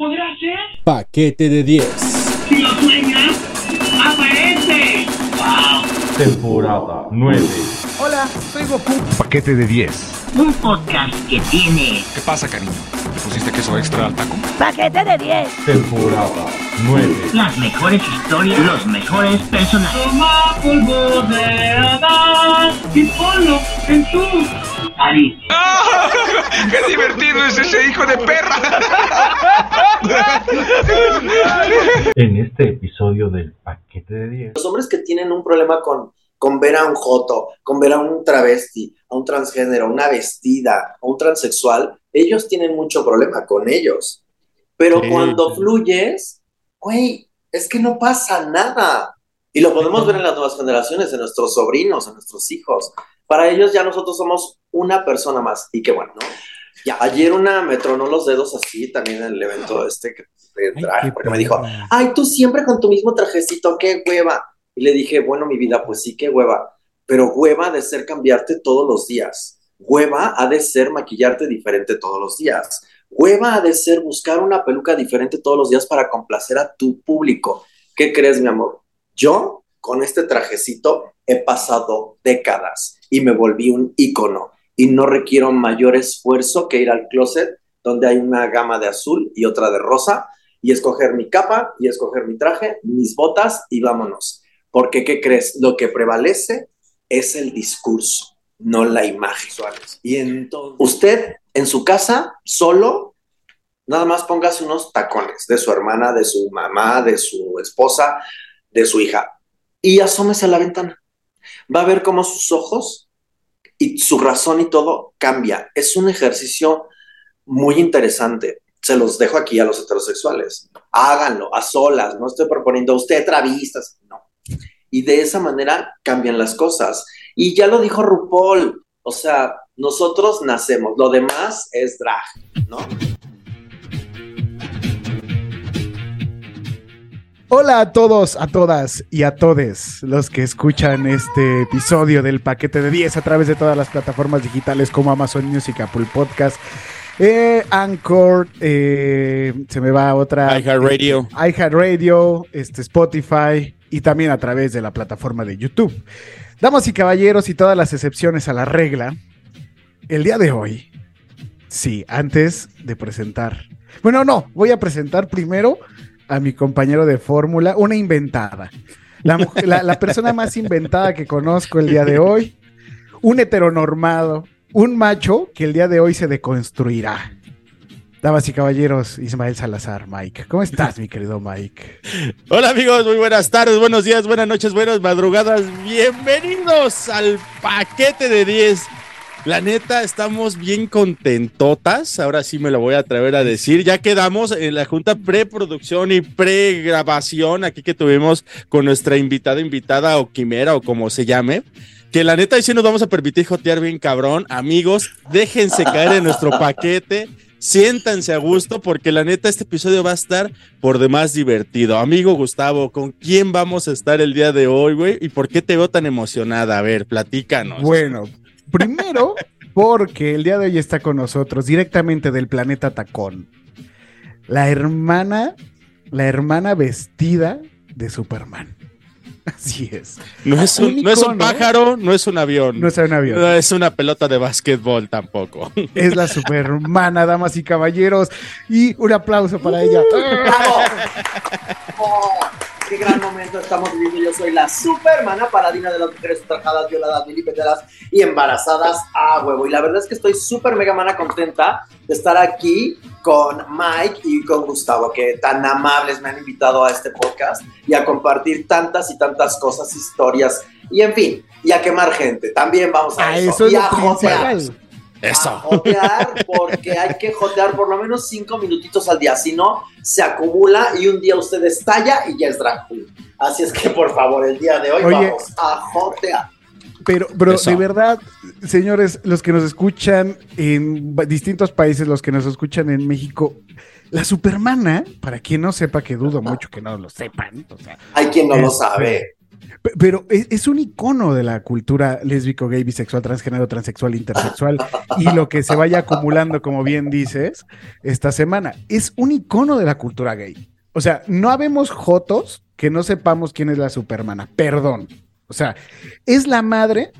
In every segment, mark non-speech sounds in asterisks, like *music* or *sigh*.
¿Podrá ser? Paquete de 10. Si lo sueñas, aparece. ¡Wow! Temporada 9. Hola, soy Goku. Paquete de 10. Un podcast que tiene ¿Qué pasa, cariño? ¿Le pusiste queso extra al taco? Paquete de 10. Temporada 9. las mejores historias, los mejores personajes. Toma polvo de Adán y ponlo en tu nariz. ¡Ah! *laughs* ¡Qué divertido es ese hijo de perra! *laughs* En este episodio del Paquete de 10. Los hombres que tienen un problema con, con ver a un joto, con ver a un travesti, a un transgénero, a una vestida, a un transexual, ellos tienen mucho problema con ellos. Pero Sí, cuando sí. fluyes, güey, es que no pasa nada. Y lo podemos ver en las nuevas generaciones, en nuestros sobrinos, en nuestros hijos. Para ellos ya nosotros somos una persona más. Y qué bueno, ¿no? Ya, ayer una me tronó los dedos así también en el evento este que de drag, porque me dijo, ay, tú siempre con tu mismo trajecito, qué hueva. Y le dije, bueno, mi vida, pues sí, qué hueva. Pero hueva ha de ser cambiarte todos los días. Hueva ha de ser maquillarte diferente todos los días. Hueva ha de ser buscar una peluca diferente todos los días para complacer a tu público. ¿Qué crees, mi amor? Yo, con este trajecito, he pasado décadas y me volví un ícono. Y no requiero mayor esfuerzo que ir al closet donde hay una gama de azul y otra de rosa y escoger mi capa y escoger mi traje, mis botas y vámonos. Porque, ¿qué crees? Lo que prevalece es el discurso, no la imagen. Y entonces, usted en su casa, solo, nada más póngase unos tacones de su hermana, de su mamá, de su esposa, de su hija y asómese a la ventana. Va a ver cómo sus ojos y su razón y todo cambia. Es un ejercicio muy interesante se los dejo aquí a los heterosexuales. Háganlo a solas, no estoy proponiendo a usted travistas, no. Y de esa manera cambian las cosas. Y ya lo dijo RuPaul, o sea, nosotros nacemos, lo demás es drag, ¿no? Hola a todos, a todas y a todes los que escuchan este episodio del paquete de 10 a través de todas las plataformas digitales como Amazon Music, Apple Podcast, eh, Anchor, eh, se me va otra. iHeartRadio. iHeartRadio, este, Spotify y también a través de la plataforma de YouTube. Damas y caballeros y todas las excepciones a la regla, el día de hoy, sí, antes de presentar. Bueno, no, voy a presentar primero a mi compañero de fórmula, una inventada. La, la persona más inventada que conozco el día de hoy, un heteronormado, un macho que el día de hoy se deconstruirá. Damas y caballeros, Ismael Salazar, Mike. ¿Cómo estás, mi querido Mike? Hola amigos, muy buenas tardes, buenos días, buenas noches, buenas madrugadas. Bienvenidos al paquete de 10. La neta, estamos bien contentotas. Ahora sí me lo voy a atrever a decir. Ya quedamos en la junta preproducción y pregrabación aquí que tuvimos con nuestra invitada, invitada o quimera o como se llame. Que la neta, ahí sí nos vamos a permitir jotear bien cabrón. Amigos, déjense caer en nuestro paquete. Siéntanse a gusto porque la neta este episodio va a estar por demás divertido. Amigo Gustavo, ¿con quién vamos a estar el día de hoy, güey? ¿Y por qué te veo tan emocionada? A ver, platícanos. Bueno, primero, porque el día de hoy está con nosotros directamente del planeta Tacón. La hermana, la hermana vestida de Superman. Así es. No es un, un no es un icono. pájaro, no es un avión. No es un avión. No es una pelota de básquetbol tampoco. Es la supermana, damas y caballeros. Y un aplauso para ella. *laughs* ¡Bravo! *laughs* ¡Qué gran momento estamos viviendo! Yo soy la supermana paladina de las mujeres ultrajadas, violadas, milipeteras y embarazadas a huevo. Y la verdad es que estoy súper mega mana contenta de estar aquí con Mike y con Gustavo, que tan amables me han invitado a este podcast y a compartir tantas y tantas cosas, historias y en fin, y a quemar gente. También vamos a, A eso. eso es y a. A Eso. jotear porque hay que jotear por lo menos cinco minutitos al día, si no, se acumula y un día usted estalla y ya es drag queen. Así es que por favor, el día de hoy Oye. vamos a jotear. Pero, pero Eso. de verdad, señores, los que nos escuchan en distintos países, los que nos escuchan en México, la supermana, para quien no sepa, que dudo mucho que no lo sepan, o sea, Hay quien no lo Este, sabe. Pe- Pero es, es un icono de la cultura lésbico, gay, bisexual, transgénero, transexual, intersexual y lo que se vaya acumulando, como bien dices, esta semana. Es un icono de la cultura gay. O sea, no habemos jotos que no sepamos quién es la supermana. Perdón. O sea, es la madre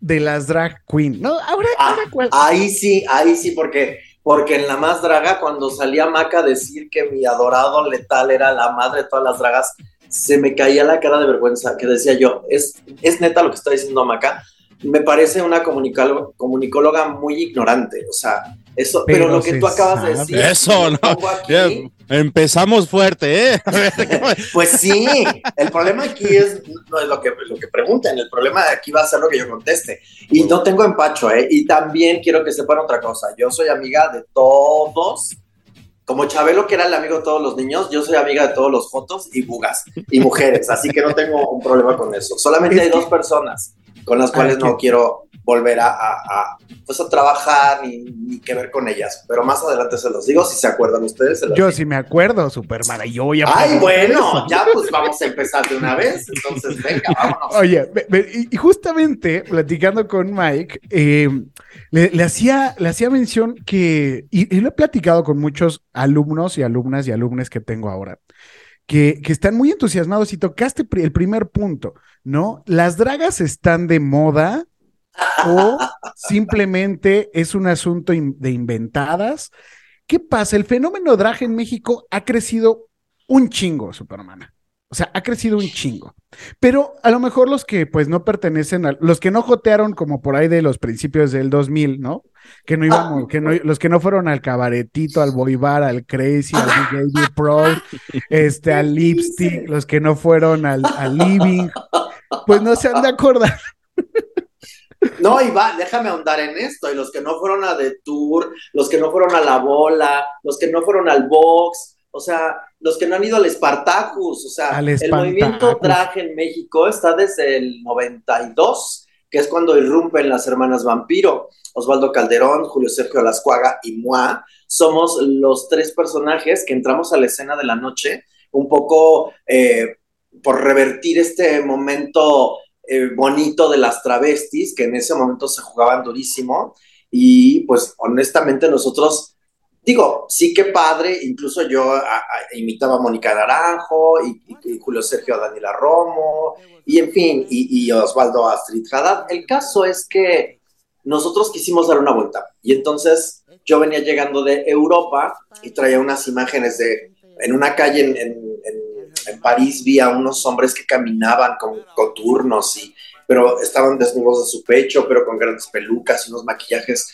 de las drag queen. No, ahora, Ah, ahora cuál- Ahí sí, ahí sí, porque, porque en la más draga, cuando salía Maca a decir que mi adorado letal era la madre de todas las dragas, se me caía la cara de vergüenza, que decía yo, es, es neta lo que está diciendo Maca. Me parece una comunicóloga, comunicóloga muy ignorante, o sea, eso, pero, Pero lo que tú acabas de sabe. decir. Eso, lo ¿no? aquí, empezamos fuerte, ¿eh? *laughs* Pues sí, el problema aquí es, no es lo que, lo que preguntan, el problema de aquí va a ser lo que yo conteste. Y no tengo empacho, ¿eh? Y también quiero que sepan otra cosa, yo soy amiga de todos, como Chabelo que era el amigo de todos los niños, yo soy amiga de todos los fotos y bugas y mujeres, así que no tengo un problema con eso. Solamente hay dos personas con las cuales Ah, no quiero volver a, a- a, pues a trabajar ni, ni que ver con ellas, pero más adelante se los digo, si se acuerdan ustedes. Se los yo sí me acuerdo, Supermana. y Yo voy a Ay, bueno, eso. ya pues vamos a empezar de una vez. Entonces, venga, vámonos. Oye, y- justamente platicando con Mike, eh, le, le hacía, le hacía mención que, y, y lo he platicado con muchos alumnos y alumnas y alumnes que tengo ahora, que, que están muy entusiasmados y tocaste el primer punto, ¿no? Las dragas están de moda o simplemente es un asunto de inventadas. ¿Qué pasa? El fenómeno drag en México ha crecido un chingo, Supermana. O sea, ha crecido un chingo. Pero a lo mejor los que pues no pertenecen a los que no jotearon como por ahí de los principios del 2000, ¿no? Que no iban, que no, los que no fueron al cabaretito, al boibar, al crazy, al DJ Pro, este, al lipstick, los que no fueron al, al living, pues no se han de acordar. No, y va, déjame ahondar en esto. Y los que no fueron a The Tour, los que no fueron a la bola, los que no fueron al box, o sea, los que no han ido al Spartacus, o sea, Al el movimiento drag en México está desde el 92, que es cuando irrumpen las hermanas Vampiro. Osvaldo Calderón, Julio Sergio Lascuaga y Moi somos los tres personajes que entramos a la escena de la noche, un poco eh, por revertir este momento eh, bonito de las travestis, que en ese momento se jugaban durísimo. Y pues honestamente nosotros, digo, sí que padre, incluso yo imitaba a Mónica Naranjo y, Julio Sergio a Daniela Romo, y en fin, y, y Osvaldo Astrid Haddad. El caso es que nosotros quisimos dar una vuelta y entonces yo venía llegando de Europa y traía unas imágenes de en una calle en- en- París vi a unos hombres que caminaban con coturnos y pero estaban desnudos de su pecho, pero con grandes pelucas y unos maquillajes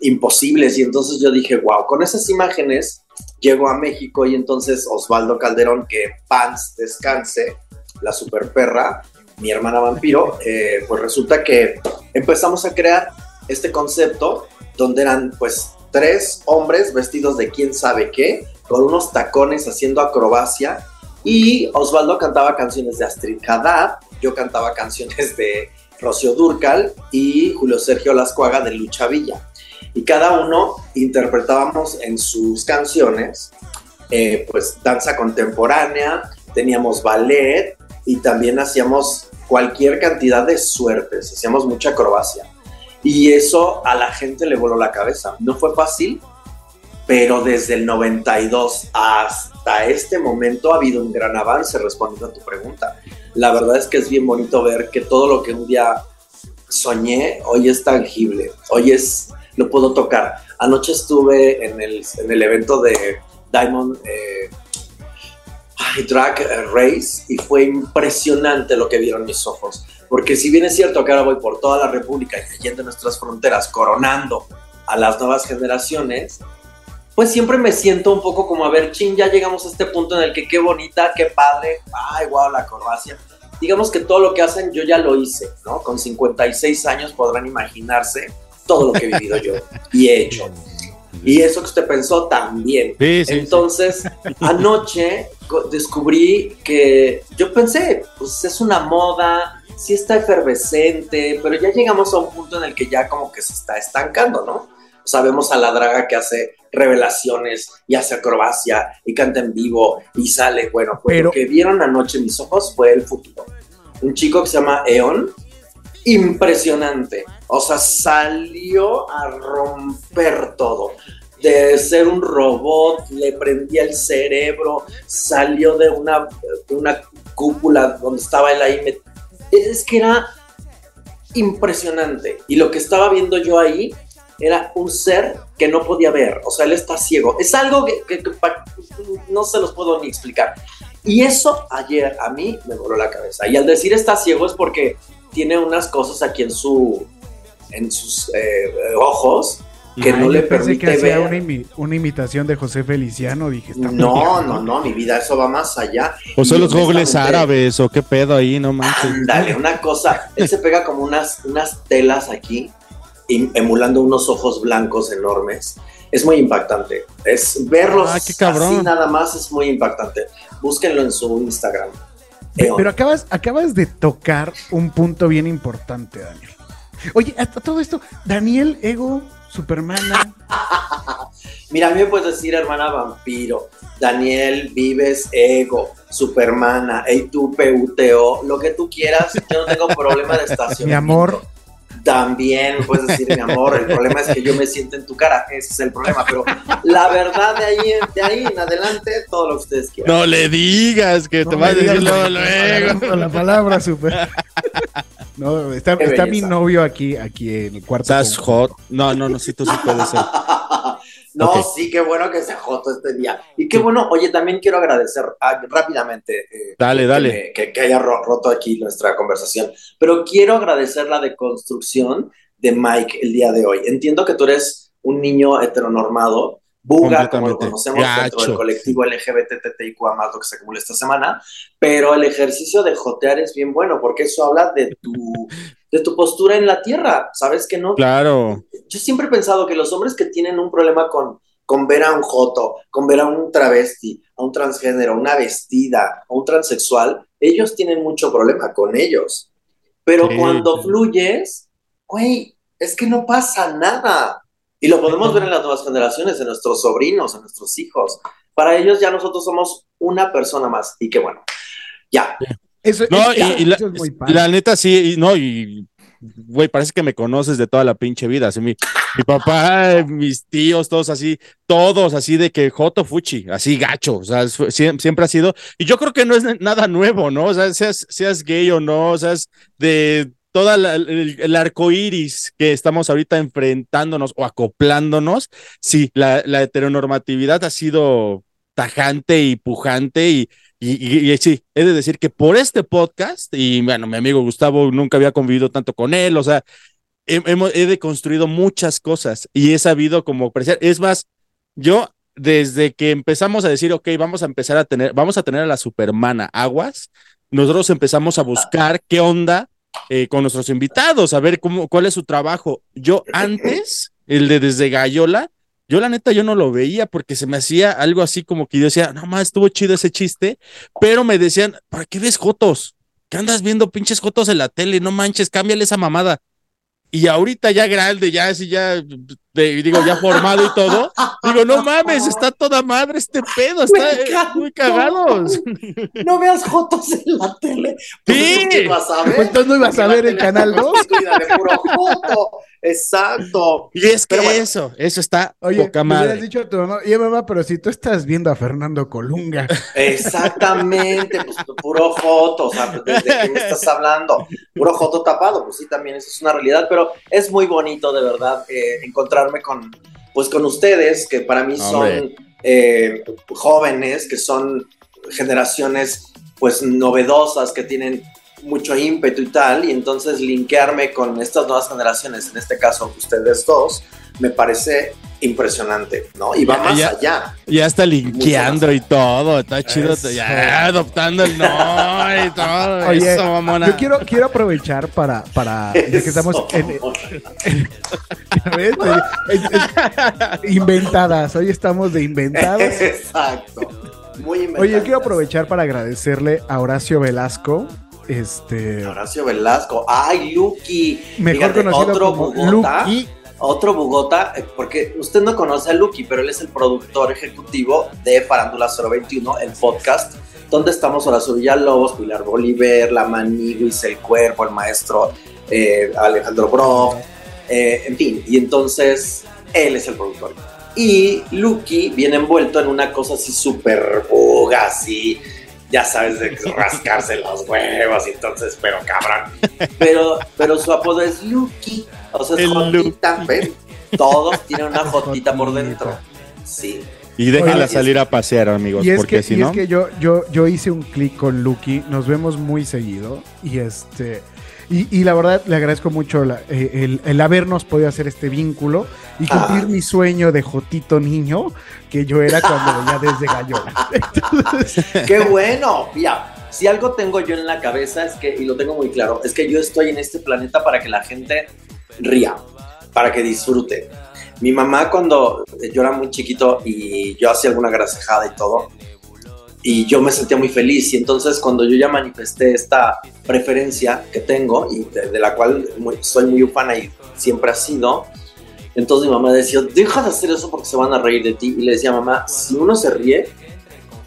imposibles. Y entonces yo dije, wow, con esas imágenes llego a México y entonces Osvaldo Calderón, que Pans descanse, la super perra, mi hermana vampiro, eh, pues resulta que empezamos a crear este concepto donde eran pues tres hombres vestidos de quién sabe qué, con unos tacones haciendo acrobacia y Osvaldo cantaba canciones de Astrid Haddad, yo cantaba canciones de Rocío Durcal y Julio Sergio Lascuaga de Lucha Villa. Y cada uno interpretábamos en sus canciones, eh, pues danza contemporánea, teníamos ballet y también hacíamos cualquier cantidad de suertes, hacíamos mucha acrobacia. Y eso a la gente le voló la cabeza. No fue fácil, pero desde el 92 hasta este momento ha habido un gran avance respondiendo a tu pregunta. La verdad es que es bien bonito ver que todo lo que un día soñé hoy es tangible, hoy es, lo puedo tocar. Anoche estuve en el, en el evento de Diamond eh, Drag Race y fue impresionante lo que vieron mis ojos. Porque si bien es cierto que ahora voy por toda la República y leyendo nuestras fronteras, coronando a las nuevas generaciones, pues siempre me siento un poco como, a ver, chin, ya llegamos a este punto en el que qué bonita, qué padre, ay, wow, la acrobacia. Digamos que todo lo que hacen yo ya lo hice, ¿no? Con 56 años podrán imaginarse todo lo que he vivido yo y he hecho. Y eso que usted pensó también. Sí, sí, sí. Entonces, anoche descubrí que yo pensé, pues es una moda, sí está efervescente, pero ya llegamos a un punto en el que ya como que se está estancando, ¿no? Sabemos a la draga que hace revelaciones y hace acrobacia y canta en vivo y sale, bueno, pues Pero- lo que vieron anoche mis ojos fue el futuro. un chico que se llama Eon, impresionante. O sea, salió a romper todo. De ser un robot, le prendía el cerebro, salió de una, de una cúpula donde estaba él ahí. Es que era impresionante. Y lo que estaba viendo yo ahí era un ser que no podía ver. O sea, él está ciego. Es algo que, que- que pa- no se los puedo ni explicar. Y eso ayer a mí me voló la cabeza. Y al decir está ciego es porque tiene unas cosas aquí en su en sus eh, ojos que Ay, no le pensé que permite hacía ver. una, imi- una imitación de José Feliciano. Dije, está muy No, viejo. no, no, mi vida, eso va más allá. O son los gogles árabes o qué pedo ahí, no manches. Ándale, una cosa. Él se pega como unas, unas telas aquí, emulando unos ojos blancos enormes. Es muy impactante. Es verlos Ah, así nada más es muy impactante. Búsquenlo en su Instagram. Eon. Pero acabas, acabas de tocar un punto bien importante, Daniel. Oye, hasta todo esto, Daniel, Ego, Supermana. *laughs* Mira, a mí me puedes decir hermana vampiro, Daniel, Vives, Ego, Supermana, Eitu, PUTO, lo que tú quieras. Yo no tengo problema de estación. *laughs* Mi amor. También me puedes decir mi amor. El problema es que yo me siento en tu cara. Ese es el problema. Pero la verdad, de ahí, de ahí en adelante, todo lo que ustedes quieran. No le digas que te vas a decir digas luego. Con la palabra super. No, está, está mi novio aquí, aquí en el cuarto. Estás hot. No, no, no, sí, tú sí puedes ser. *laughs* no, sí, qué bueno que se joto este día. Y qué bueno, oye, también quiero agradecer ah, rápidamente eh, Dale, que, dale. que, que haya ro- roto aquí nuestra conversación, pero quiero agradecer la deconstrucción de Mike el día de hoy. Entiendo que tú eres un niño heteronormado, buga, como lo conocemos dentro del colectivo LGBTTIQ más lo que se acumula esta semana, pero el ejercicio de jotear es bien bueno porque eso habla de tu, *laughs* de tu postura en la tierra, ¿sabes que no? Claro. yo siempre he pensado que los hombres que tienen un problema con, con ver a un joto, con ver a un travesti, a un transgénero, una vestida, a un transexual, ellos tienen mucho problema con ellos. Pero Sí, cuando fluyes, güey, es que no pasa nada. Y lo podemos ver en las nuevas generaciones, en nuestros sobrinos, en nuestros hijos. Para ellos ya nosotros somos una persona más. Y qué bueno. Ya. Eso, No, eso- y, y la, eso es muy padre. la neta sí, y no, y güey, parece que me conoces de toda la pinche vida. Así, mi, mi papá, mis tíos, todos así, todos así de que Joto Fuchi, así gacho, o sea, es- siem- siempre ha sido, y yo creo que no es nada nuevo, ¿no? O sea, seas, seas gay o no, o seas de toda la- el, el arco iris que estamos ahorita enfrentándonos o acoplándonos, sí, la, la heteronormatividad ha sido tajante y pujante y, y, y- y sí, he de decir que por este podcast, y bueno, mi amigo Gustavo nunca había convivido tanto con él, o sea, he, hemos- he deconstruido muchas cosas y he sabido como apreciar. Es más, yo desde que empezamos a decir, ok, vamos a empezar a tener, vamos a tener a la Supermana Aguas, nosotros empezamos a buscar qué onda eh, con nuestros invitados, a ver cómo, cuál es su trabajo. Yo *laughs* antes, el de desde Gallola, yo la neta yo no lo veía porque se me hacía algo así como que yo decía, no más, estuvo chido ese chiste, pero me decían, ¿para qué ves Jotos? ¿Qué andas viendo pinches Jotos en la tele? No manches, cámbiale esa mamada. Y ahorita ya grande, ya así ya, de- digo, ya formado y todo, digo, no mames, está toda madre este pedo, está eh, muy cagados. No veas fotos en la tele. Sí. ¿Qué vas a ver? Pues entonces no ibas a ver el canal 2. Cuida de puro joto. Exacto. Y es que bueno. eso, eso está Oye, poca le hubieras madre. dicho a tu mamá, oye mamá, pero si tú estás viendo a Fernando Colunga, Exactamente, pues puro joto, o sea, ¿desde qué me estás hablando? Puro joto tapado, pues sí, también eso es una realidad, pero es muy bonito de verdad eh, encontrarme con, pues con ustedes, que para mí son eh, jóvenes, que son generaciones pues novedosas, que tienen mucho ímpetu y tal, y entonces linkearme con estas nuevas generaciones, en este caso ustedes dos, me parece impresionante, ¿no? Y va Ya, más ya. allá. Ya está linkeando y todo, está chido, Eso. ya adoptando el no y todo. *laughs* Oye, eso, mamona. yo quiero, quiero aprovechar para, para ya que estamos en, *laughs* ¿ves? Es- es- inventadas, hoy estamos de inventadas. *laughs* Exacto. Muy inventado. Oye, yo quiero aprovechar para agradecerle a Horacio Velasco, este, Horacio Velasco. Ay, Lucky. mejor Fíjate, conocido otro como Bogotá. Lucky. Otro Bogotá, eh, porque usted no conoce a Lucky, pero él es el productor ejecutivo de Farándula 021, el podcast ¿dónde estamos ahora? Villalobos, Pilar Bolívar, La Maniguis, El Cuerpo, el maestro eh, Alejandro Brock, eh, en fin, y entonces él es el productor. Y Lucky viene envuelto en una cosa así súper buga, así, ya sabes, de *laughs* rascarse los huevos, entonces, pero cabrón. Pero, pero su apodo es Lucky, o sea, es El Jotita. Todos tienen una *laughs* Jotita por dentro. Sí. Y déjenla salir a pasear, amigos, Y es porque que, si y no. es que yo, yo, yo hice un clic con Lucky, nos vemos muy seguido y este y, y la verdad le agradezco mucho la- eh, el, el habernos podido hacer este vínculo y cumplir Ah. mi sueño de Jotito niño que yo era cuando *laughs* veía desde Gallola. Entonces, ¡Qué bueno! Mira, si algo tengo yo en la cabeza es que, y lo tengo muy claro, es que yo estoy en este planeta para que la gente ría, para que disfrute. Mi mamá cuando yo era muy chiquito y yo hacía alguna grasejada y todo, y yo me sentía muy feliz y entonces cuando yo ya manifesté esta preferencia que tengo y de, de la cual muy- soy muy ufana y siempre ha sido, entonces mi mamá decía, deja de hacer eso porque se van a reír de ti. Y le decía, mamá, si uno se ríe,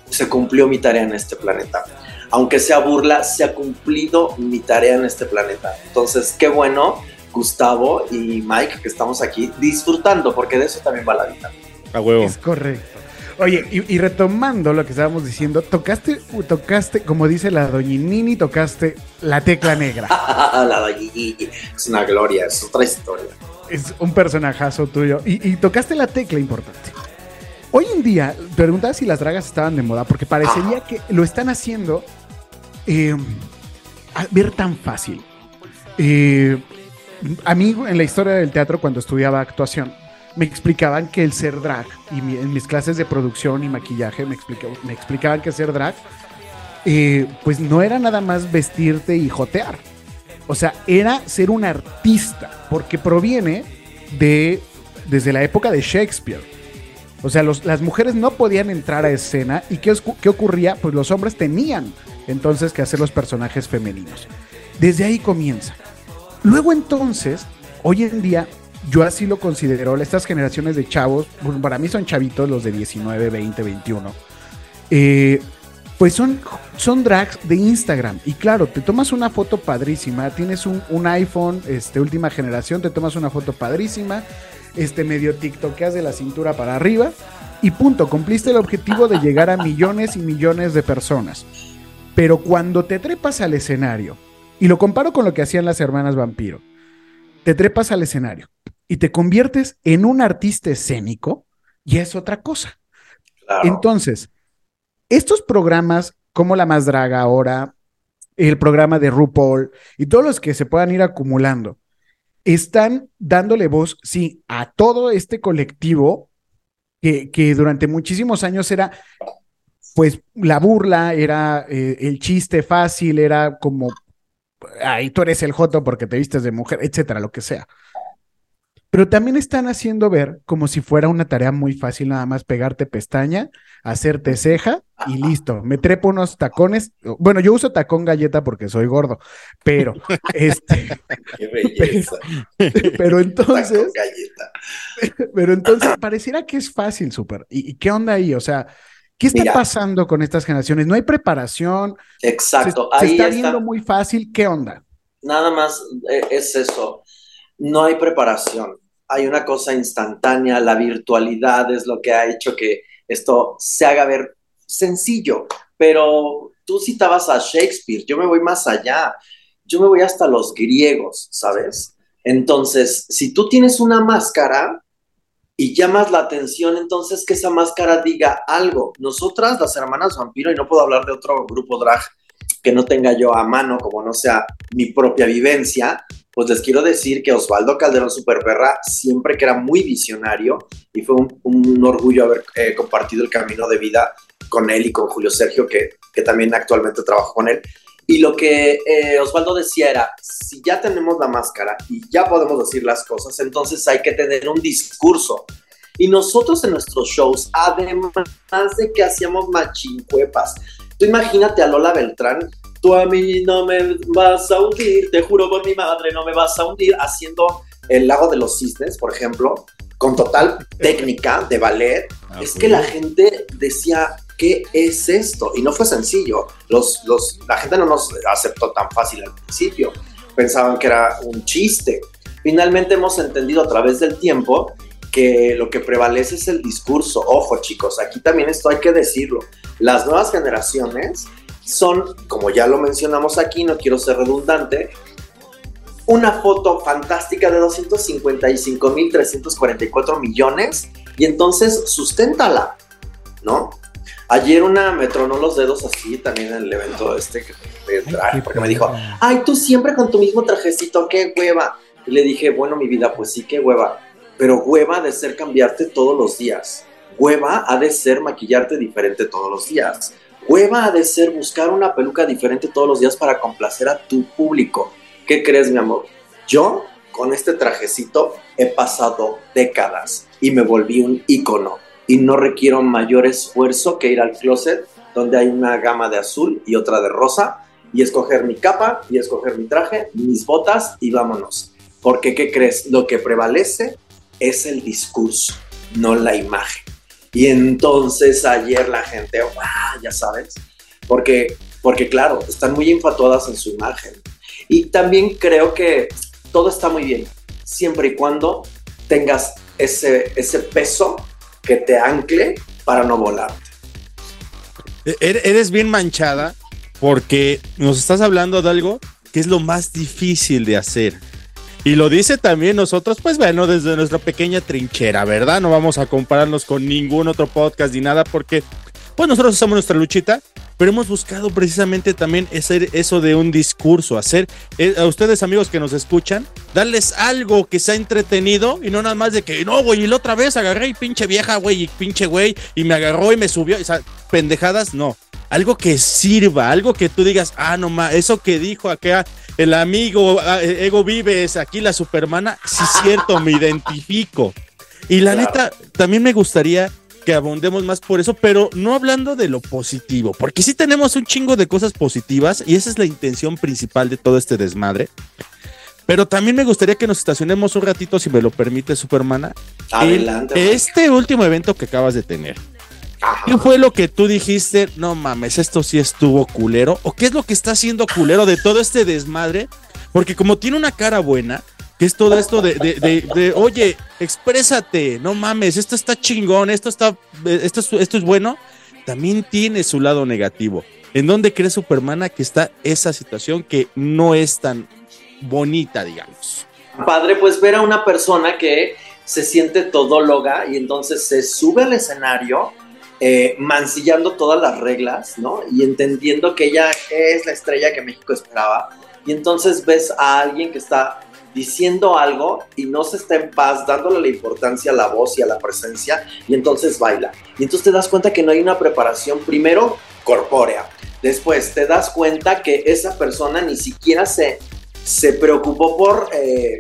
se cumplió mi tarea en este planeta. Aunque sea burla, se ha cumplido mi tarea en este planeta. Entonces, qué bueno, Gustavo y Mike, que estamos aquí disfrutando, porque de eso también va la vida. A huevo. es correcto. Oye, y, y retomando lo que estábamos diciendo, tocaste, tocaste, como dice la doñinini, tocaste la tecla negra. *laughs* la de Gigi es una gloria, es otra historia. es un personajazo tuyo. Y, y tocaste la tecla importante. Hoy en día, preguntaba si las dragas estaban de moda, porque parecería que lo están haciendo eh, a ver tan fácil. Eh, a mí, en la historia del teatro, cuando estudiaba actuación, me explicaban que el ser drag, y en mis clases de producción y maquillaje, me, explica- me explicaban que ser drag, eh, pues no era nada más vestirte y jotear. O sea, era ser un artista, porque proviene de desde la época de Shakespeare. O sea, las mujeres no podían entrar a escena y ¿qué, qué ocurría? Pues los hombres tenían entonces que hacer los personajes femeninos. Desde ahí comienza. Luego entonces, hoy en día, yo así lo considero, estas generaciones de chavos, para mí son chavitos los de 19, 20, 21, eh, pues son, son drags de Instagram. Y claro, te tomas una foto padrísima, tienes un, un iPhone, este, última generación, te tomas una foto padrísima, este medio TikTokeas de la cintura para arriba y punto, cumpliste el objetivo de llegar a millones y millones de personas. Pero cuando te trepas al escenario, y lo comparo con lo que hacían las hermanas vampiro, te trepas al escenario y te conviertes en un artista escénico, y es otra cosa. Claro. Entonces, estos programas como La Más Draga ahora, el programa de RuPaul y todos los que se puedan ir acumulando, están dándole voz, sí, a todo este colectivo que, que durante muchísimos años era, pues, la burla, era eh, el chiste fácil, era como, ay, tú eres el joto porque te vistes de mujer, etcétera, lo que sea. Pero también están haciendo ver como si fuera una tarea muy fácil nada más pegarte pestaña, hacerte ceja y listo. Me trepo unos tacones. Bueno, yo uso tacón galleta porque soy gordo, pero *laughs* este, Qué belleza. pero entonces, Tacón galleta. *laughs* pero entonces pareciera que es fácil, súper. ¿Y, y qué onda ahí? O sea, ¿qué está Mira. pasando con estas generaciones? No hay preparación, se, Exacto. se Ahí está está. viendo muy fácil. ¿Qué onda? Nada más eh, es eso. No hay preparación. Hay una cosa instantánea. La virtualidad es lo que ha hecho que esto se haga ver sencillo. Pero tú citabas a Shakespeare. Yo me voy más allá. Yo me voy hasta los griegos, ¿sabes? Entonces, si tú tienes una máscara y llamas la atención, entonces que esa máscara diga algo. Nosotras, las hermanas vampiro, y no puedo hablar de otro grupo drag que no tenga yo a mano, como no sea mi propia vivencia, pues les quiero decir que Osvaldo Calderón Superperra, siempre que era muy visionario, y fue un, un orgullo haber eh, compartido el camino de vida con él y con Julio Sergio, que, que también actualmente trabajo con él. Y lo que eh, Osvaldo decía era, si ya tenemos la máscara y ya podemos decir las cosas, entonces hay que tener un discurso. Y nosotros en nuestros shows, además de que hacíamos machincuepas, tú imagínate a Lola Beltrán, tú a mí no me vas a hundir, te juro por mi madre, no me vas a hundir, haciendo el lago de los cisnes, por ejemplo, con total técnica de ballet. Ah, es que la gente decía, ¿qué es esto? Y no fue sencillo. Los, los, la gente no nos aceptó tan fácil al principio. Pensaban que era un chiste. Finalmente hemos entendido a través del tiempo que lo que prevalece es el discurso. Ojo chicos, aquí también esto hay que decirlo. Las nuevas generaciones son, como ya lo mencionamos aquí, no quiero ser redundante, una foto fantástica de 255.344 millones y entonces susténtala, ¿no? Ayer una me tronó los dedos así también en el evento este que traje, porque me dijo, ay, tú siempre con tu mismo trajecito, qué hueva. Y le dije, bueno, mi vida, pues sí, qué hueva. Pero hueva ha de ser cambiarte todos los días. Hueva ha de ser maquillarte diferente todos los días. Hueva ha de ser buscar una peluca diferente todos los días para complacer a tu público. ¿Qué crees, mi amor? Yo, con este trajecito, he pasado décadas y me volví un ícono y no requiero mayor esfuerzo que ir al closet donde hay una gama de azul y otra de rosa y escoger mi capa y escoger mi traje, mis botas y vámonos. Porque, ¿qué crees? Lo que prevalece es el discurso, no la imagen. Y entonces ayer la gente, ¡guau! ya sabes, porque, porque claro, están muy infatuadas en su imagen. Y también creo que todo está muy bien, siempre y cuando tengas ese, ese peso que te ancle para no volar. E-, Eres bien manchada porque nos estás hablando de algo que es lo más difícil de hacer. Y lo dice también nosotros, pues bueno, desde nuestra pequeña trinchera, ¿verdad? No vamos a compararnos con ningún otro podcast ni nada porque, pues nosotros hacemos nuestra luchita, pero hemos buscado precisamente también hacer eso de un discurso, hacer eh, a ustedes amigos que nos escuchan, darles algo que sea entretenido y no nada más de que, no, güey, y la otra vez agarré y pinche vieja, güey, y pinche güey, y me agarró y me subió, o sea, pendejadas, no. Algo que sirva, algo que tú digas, ah, no más, eso que dijo acá el amigo ah, Ego Vives, aquí la supermana, sí es cierto, me identifico. Y la Claro. neta, también me gustaría que abondemos más por eso, pero no hablando de lo positivo, porque sí tenemos un chingo de cosas positivas y esa es la intención principal de todo este desmadre. Pero también me gustaría que nos estacionemos un ratito, si me lo permite, Supermana, en Adelante. este último evento que acabas de tener. Ajá. ¿Qué fue lo que tú dijiste? No mames, esto sí estuvo culero. ¿O qué es lo que está haciendo culero de todo este desmadre? Porque como tiene una cara buena, que es todo esto de, de, de- de, oye, exprésate, no mames, esto está chingón, esto está, esto es, esto es bueno, también tiene su lado negativo. ¿En dónde cree Supermana que está esa situación que no es tan bonita, digamos? Padre, pues ver a una persona que se siente todóloga y entonces se sube al escenario eh, mancillando todas las reglas, ¿no? Y entendiendo que ella es la estrella que México esperaba. Y entonces ves a alguien que está diciendo algo y no se está en paz, dándole la importancia a la voz y a la presencia, y entonces baila. Y entonces te das cuenta que no hay una preparación, primero, corpórea. Después te das cuenta que esa persona ni siquiera se, se preocupó por eh,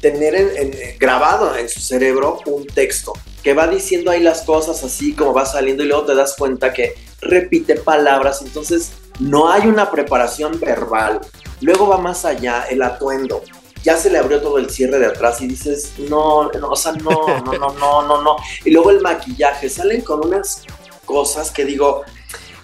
tener en- en- eh, grabado en su cerebro un texto que va diciendo ahí las cosas así como va saliendo y luego te das cuenta que repite palabras, entonces no hay una preparación verbal. Luego va más allá, el atuendo. Ya se le abrió todo el cierre de atrás y dices, no, no, o sea, no, no, no, no, no, no. Y luego el maquillaje, salen con unas cosas que digo,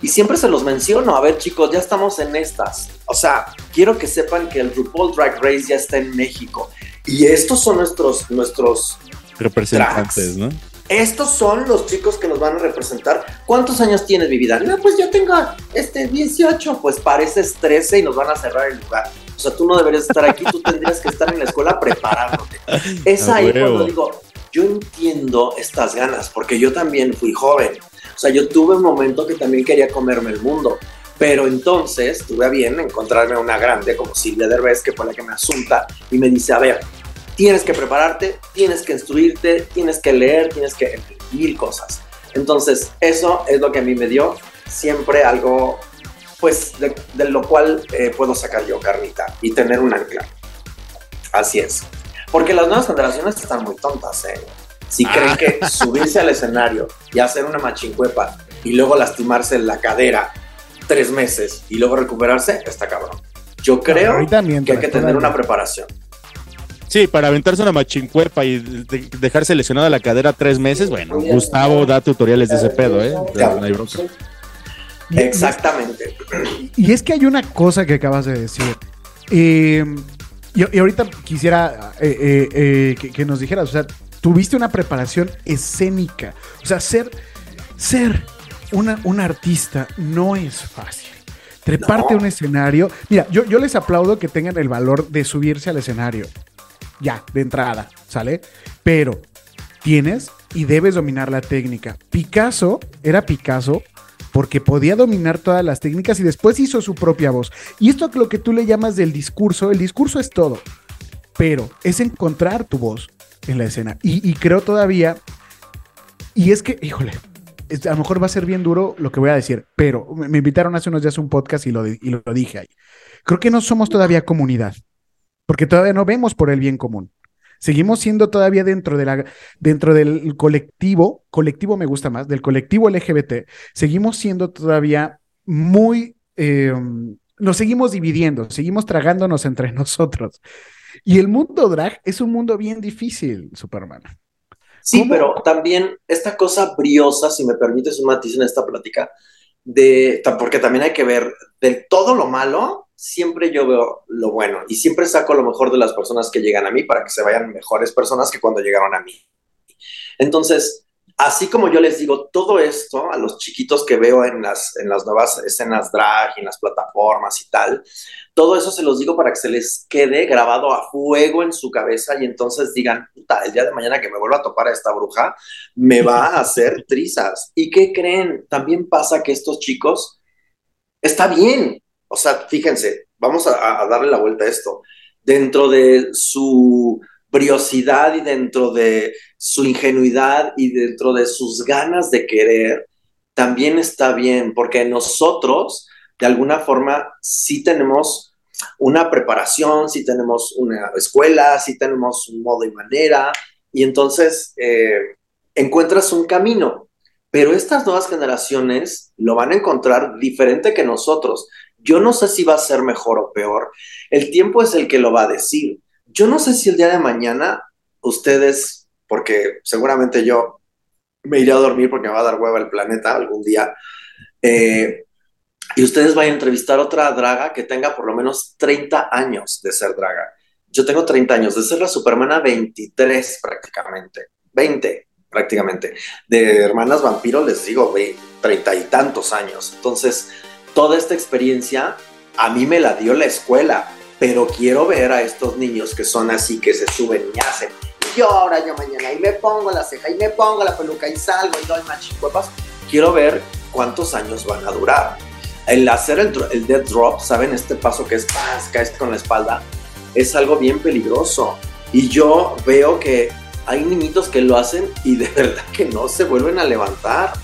y siempre se los menciono, a ver chicos, ya estamos en estas. O sea, quiero que sepan que el RuPaul Drag Race ya está en México. Y estos son nuestros, nuestros, Representantes, ¿no? estos son los chicos que nos van a representar. ¿Cuántos años tienes, mi vida? No, pues yo tengo este 18. Pues pareces 13 y nos van a cerrar el lugar. O sea, tú no deberías estar aquí, tú tendrías que estar en la escuela preparándote. *laughs* Es ahí cuando digo, yo entiendo estas ganas, porque yo también fui joven. O sea, yo tuve un momento que también quería comerme el mundo. Pero entonces tuve a bien encontrarme una grande como Silvia Derbez, que fue la que me asunta y me dice, a ver, tienes que prepararte, tienes que instruirte, tienes que leer, tienes que mil cosas. Entonces, eso es lo que a mí me dio siempre algo, pues, de, de lo cual eh, puedo sacar yo carnita y tener un ancla. Así es. Porque las nuevas generaciones están muy tontas, ¿eh? Si creen que subirse al escenario y hacer una machincuepa y luego lastimarse la cadera tres meses y luego recuperarse, está cabrón. Yo creo que hay que tener una preparación. Sí, para aventarse una machincuepa y de- dejarse lesionada la cadera tres meses, bueno, Gustavo da tutoriales de ese pedo, ¿eh? No hay bronca. Y- Exactamente. Y es que hay una cosa que acabas de decir. Eh, y, y ahorita quisiera eh, eh, eh, que, que nos dijeras, o sea, tuviste una preparación escénica. O sea, ser, ser una, un artista no es fácil. Treparte a un escenario. Mira, yo, yo les aplaudo que tengan el valor de subirse al escenario. Ya, de entrada, ¿sale? Pero tienes y debes dominar la técnica. Picasso era Picasso porque podía dominar todas las técnicas y después hizo su propia voz. Y esto es lo que tú le llamas del discurso, el discurso es todo, pero es encontrar tu voz en la escena. Y, y creo todavía, y es que, híjole, a lo mejor va a ser bien duro lo que voy a decir, pero me, invitaron hace unos días a un podcast y lo, y lo dije ahí. Creo que no somos todavía comunidad, porque todavía no vemos por el bien común. Seguimos siendo todavía dentro, de la, dentro del colectivo, colectivo me gusta más, del colectivo LGBT, seguimos siendo todavía muy, eh, nos seguimos dividiendo, seguimos tragándonos entre *laughs* nosotros. Y el mundo drag es un mundo bien difícil, Superman. Sí, ¿Cómo? pero también esta cosa briosa, si me permites un matiz en esta plática, de, porque también hay que ver de todo lo malo, siempre yo veo lo bueno y siempre saco lo mejor de las personas que llegan a mí para que se vayan mejores personas que cuando llegaron a mí. Entonces, así como yo les digo todo esto a los chiquitos que veo en las, en las nuevas escenas drag y en las plataformas y tal, todo eso se los digo para que se les quede grabado a fuego en su cabeza y entonces digan, puta, el día de mañana que me vuelva a topar a esta bruja, me va a hacer *laughs* trizas. ¿Y qué creen? También pasa que estos chicos, está bien, o sea, fíjense, vamos a, a darle la vuelta a esto, dentro de su briosidad y dentro de su ingenuidad y dentro de sus ganas de querer, también está bien, porque nosotros, de alguna forma, sí tenemos una preparación, sí tenemos una escuela, sí tenemos un modo y manera, y entonces eh, encuentras un camino. Pero estas nuevas generaciones lo van a encontrar diferente que nosotros. Yo no sé si va a ser mejor o peor. El tiempo es el que lo va a decir. Yo no sé si el día de mañana ustedes, porque seguramente yo me iré a dormir porque me va a dar hueva el planeta algún día, eh, y ustedes vayan a entrevistar otra draga que tenga por lo menos 30 años de ser draga. Yo tengo 30 años, de ser la Supermana 23 prácticamente, 20 prácticamente. De Hermanas Vampiro les digo, ve, 30 y tantos años. Entonces, toda esta experiencia a mí me la dio la escuela, pero quiero ver a estos niños que son así, que se suben y hacen. Yo ahora, yo mañana, y me pongo la ceja, y me pongo la peluca, y salgo, y doy machicuepas. Quiero ver cuántos años van a durar. El hacer el, dead drop, ¿saben? Este paso que es, ¡paz! caes con la espalda, es algo bien peligroso. Y yo veo que hay niñitos que lo hacen y de *laughs* verdad que no se vuelven a levantar.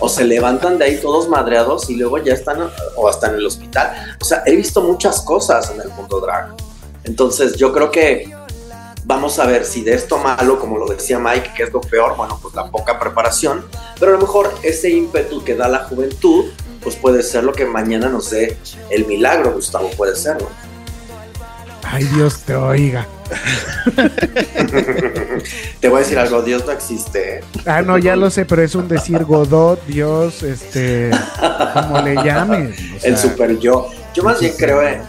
O se levantan de ahí todos madreados y luego ya están o hasta en el hospital. O sea, he visto muchas cosas en el mundo drag. Entonces yo creo que vamos a ver si de esto malo, como lo decía Mike, que es lo peor, bueno, pues la poca preparación, pero a lo mejor ese ímpetu que da la juventud, pues puede ser lo que mañana nos dé el milagro, Gustavo, puede ser, ¿no? Ay, Dios te oiga. *laughs* Te voy a decir algo, Dios no existe. ¿eh? Ah, no, ya lo sé, pero es un decir Godot, Dios, este, como le llames. o sea, el super yo. Yo más bien creo, eh,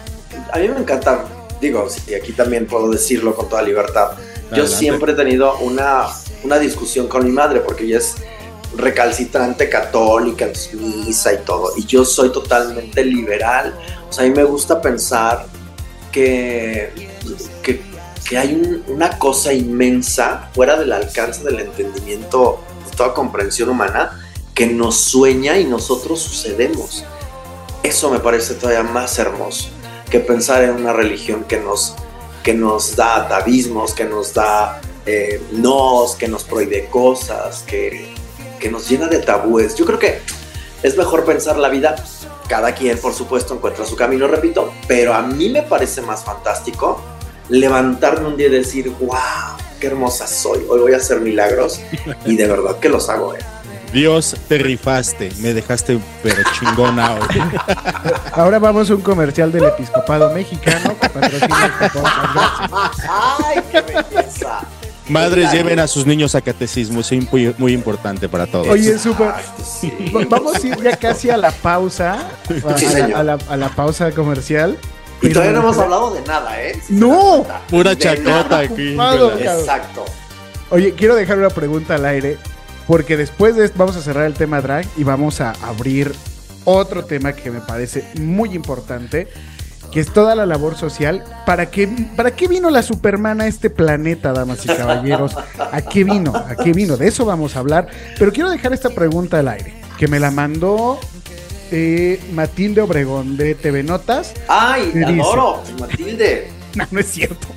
a mí me encanta, digo, sí, aquí también puedo decirlo con toda libertad. Yo Adelante. siempre he tenido una, una discusión con mi madre porque ella es recalcitrante católica, entonces misa y todo. Y yo soy totalmente liberal. O sea, a mí me gusta pensar que, que, que hay un- una cosa inmensa fuera del alcance del entendimiento, de toda comprensión humana, que nos sueña y nosotros sucedemos. Eso me parece todavía más hermoso que pensar en una religión que nos, que nos da atavismos, que nos da eh, nos, que nos prohíbe cosas, que, que nos llena de tabúes. Yo creo que es mejor pensar la vida. Cada quien, por supuesto, encuentra su camino, repito, pero a mí me parece más fantástico levantarme un día y decir, wow, qué hermosa soy, hoy voy a hacer milagros y de verdad que los hago. ¿eh? Dios, te rifaste, me dejaste pero chingona hoy. *laughs* Ahora vamos a un comercial del Episcopado Mexicano que patrocina. ¡Ay, qué belleza! Madres lleven a sus niños a catecismo, es muy, muy importante para todos. Oye, es súper. Vamos a ir ya casi a la pausa, a, Sí, a la, señor. a la- a la pausa comercial. Y todavía no hemos hablado de nada, ¿eh? ¡No! Pura chacota aquí. Exacto. Oye, quiero dejar una pregunta al aire, porque después de esto vamos a cerrar el tema drag y vamos a abrir otro tema que me parece muy importante, que es toda la labor social. ¿Para qué, ¿Para qué vino la Superman a este planeta, damas y caballeros? ¿A qué vino? ¿A qué vino? De eso vamos a hablar. Pero quiero dejar esta pregunta al aire, que me la mandó eh, Matilde Obregón de TV Notas. ¡Ay, ¿Qué la adoro! Matilde. *laughs* No, no es cierto.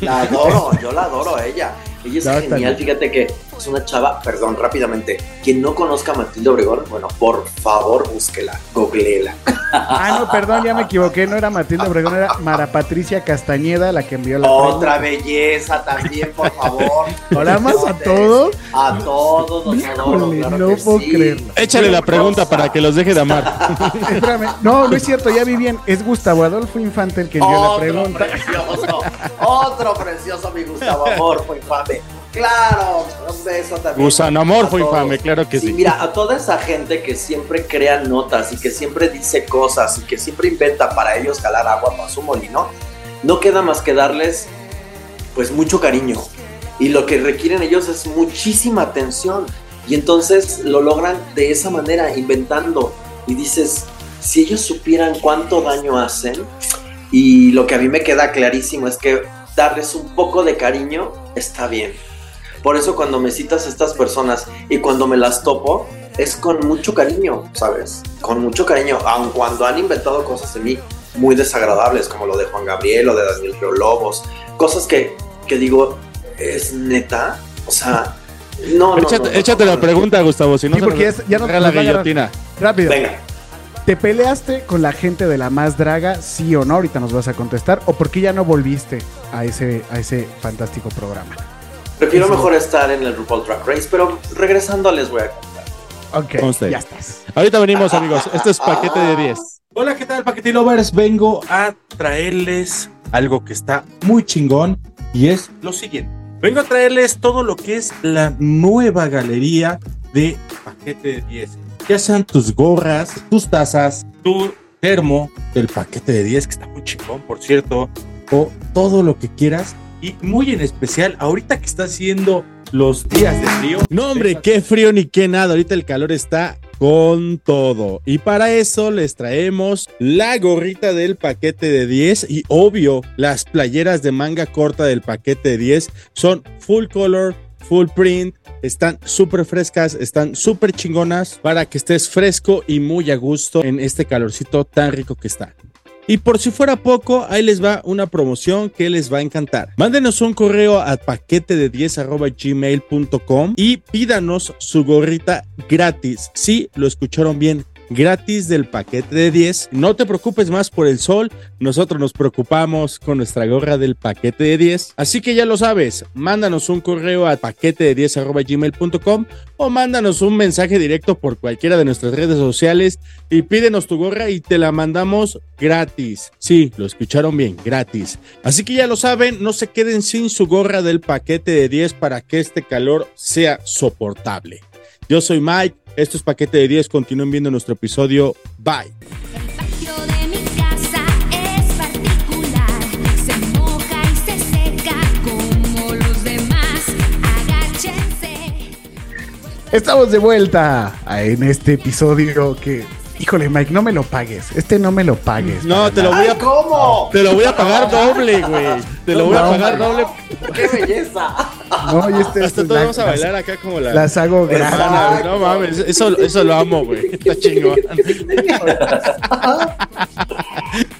La adoro, yo la adoro a ella. Ella es No, genial, también. fíjate que es una chava, perdón, rápidamente. Quien no conozca a Matilde Obregón, bueno, por favor, búsquela, googleela. Ah, no, perdón, ya me equivoqué. No era Matilde Obregón, era Mara Patricia Castañeda la que envió la Otra belleza también, por favor. Hola más a todos. A todos los adoro, Híjole, claro no que puedo sí. creerlo. Échale la pregunta Rosa. para que los deje de amar. *laughs* Espérame. No, no es cierto, ya vi bien. Es Gustavo Adolfo Infante el que envió la Otro pregunta. precioso, otro precioso, mi Gustavo Amor, fue infame. Claro, un beso también. Gusano Amor A fue todos. infame, claro que sí. Mira, a toda esa gente que siempre crea notas y que siempre dice cosas y que siempre inventa para ellos jalar agua para su molino, no queda más que darles pues mucho cariño. Y lo que requieren ellos es muchísima atención. Y entonces lo logran de esa manera, inventando. Y dices, si ellos supieran cuánto daño hacen, y lo que a mí me queda clarísimo es que darles un poco de cariño está bien. Por eso cuando me citas a estas personas y cuando me las topo, es con mucho cariño, ¿sabes? Con mucho cariño, aun cuando han inventado cosas de mí muy desagradables, como lo de Juan Gabriel o de Daniel Lobos, cosas que, que digo, ¿es neta? O sea, no, échate no, no, échate no, la no. pregunta, Gustavo, si no Sí, se porque nos- ya- no- nos la guillotina. Rápido. Venga, ¿Te peleaste con la gente de la más draga, sí o no? Ahorita nos vas a contestar. ¿O por qué ya no volviste a ese, a ese fantástico programa? Prefiero Sí. mejor estar en el RuPaul Track Race, pero regresando les voy a contar. Ok, Conste. ya estás. Ahorita venimos, amigos. Este es paquete de 10. Hola, ¿qué tal, Paquete Lovers? Vengo a traerles algo que está muy chingón y es lo siguiente. Vengo a traerles todo lo que es la nueva galería de Paquete de 10. Ya sean tus gorras, tus tazas, tu termo del Paquete de 10, que está muy chingón, por cierto, o todo lo que quieras. Y muy en especial, ahorita que está haciendo los días de frío. No, hombre, qué frío ni qué nada. Ahorita el calor está con todo. Y para eso les traemos la gorrita del paquete de 10 y obvio, las playeras de manga corta del paquete de 10 son full color, full print. Están súper frescas, están súper chingonas para que estés fresco y muy a gusto en este calorcito tan rico que está. Y por si fuera poco, ahí les va una promoción que les va a encantar. Mándenos un correo a paquete de 10 gmail.com y pídanos su gorrita gratis. Sí, lo escucharon bien. Gratis del paquete de 10. No te preocupes más por el sol. Nosotros nos preocupamos con nuestra gorra del paquete de 10. Así que ya lo sabes. Mándanos un correo a paquete de 10 gmail.com o mándanos un mensaje directo por cualquiera de nuestras redes sociales y pídenos tu gorra y te la mandamos gratis. Sí, lo escucharon bien, gratis. Así que ya lo saben, no se queden sin su gorra del paquete de 10 para que este calor sea soportable. Yo soy Mike, esto es Paquete de 10, continúen viendo nuestro episodio. Bye. El patio de mi casa es particular, se moja y se seca como los demás. Agáchense. Estamos de vuelta en este episodio que, híjole, Mike, no me lo pagues. Este no me lo pagues. No, te lo voy ¡Ay, a cómo! te lo voy a pagar doble, güey. Te lo voy a pagar no. doble. ¡Qué belleza! No, y este Hasta todos vamos a las- bailar acá como la Las hago gratis. No mames, eso, eso lo amo, güey. Está chingón. *laughs*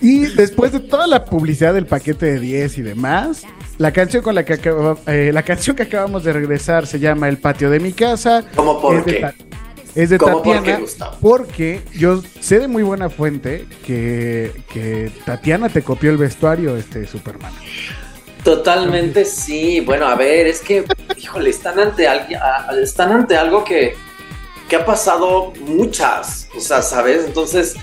Y después de toda la publicidad del paquete de 10 y demás, la canción con la que acaba- eh, la canción que acabamos de regresar se llama El patio de mi casa. ¿Cómo por qué? Es de ¿Cómo por Tatiana. Porque yo sé de muy buena fuente que, que Tatiana te copió el vestuario, este Superman. Totalmente sí. Bueno, a ver, es que, híjole, están ante, están ante algo que, que ha pasado muchas, o sea, ¿sabes? Entonces,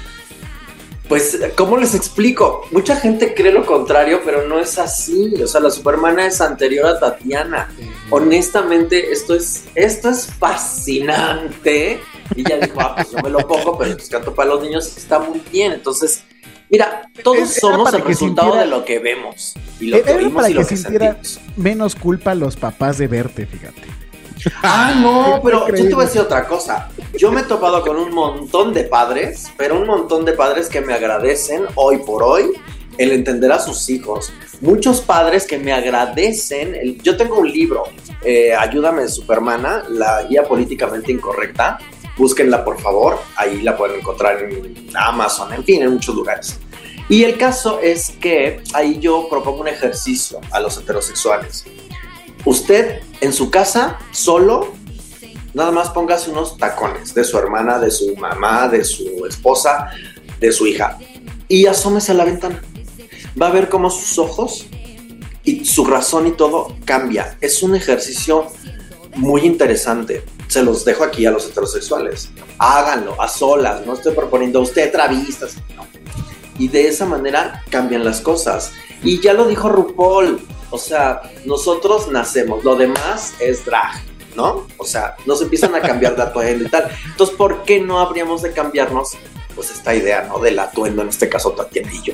pues, ¿cómo les explico? Mucha gente cree lo contrario, pero no es así. O sea, la Supermana es anterior a Tatiana. Honestamente, esto es, esto es fascinante. Y ya dijo, ah, pues yo me lo pongo, pero pues canto para los niños está muy bien. Entonces, mira, todos Era somos para el que resultado sintiera- de lo que vemos. Y lo que vimos para y lo que que sintiera sentimos. menos culpa los papás de verte, fíjate. Ah, no, *laughs* pero yo te voy a decir otra cosa. Yo me he topado con un montón de padres, pero un montón de padres que me agradecen hoy por hoy el entender a sus hijos. Muchos padres que me agradecen. yo tengo un libro, eh, Ayúdame Supermana, la guía políticamente incorrecta. Búsquenla por favor, ahí la pueden encontrar en Amazon, en fin, en muchos lugares. Y el caso es que ahí yo propongo un ejercicio a los heterosexuales. Usted en su casa, solo, nada más póngase unos tacones de su hermana, de su mamá, de su esposa, de su hija y asómese a la ventana. Va a ver cómo sus ojos y su razón y todo cambia. Es un ejercicio muy interesante. Se los dejo aquí a los heterosexuales. Háganlo a solas. No estoy proponiendo a usted travistas. Y de esa manera cambian las cosas. Y ya lo dijo RuPaul. O sea, nosotros nacemos. Lo demás es drag. ¿No? O sea, nos empiezan a cambiar de atuendo y tal. Entonces, ¿por qué no habríamos de cambiarnos? Pues esta idea, ¿no? Del atuendo, en este caso Tatiana y yo.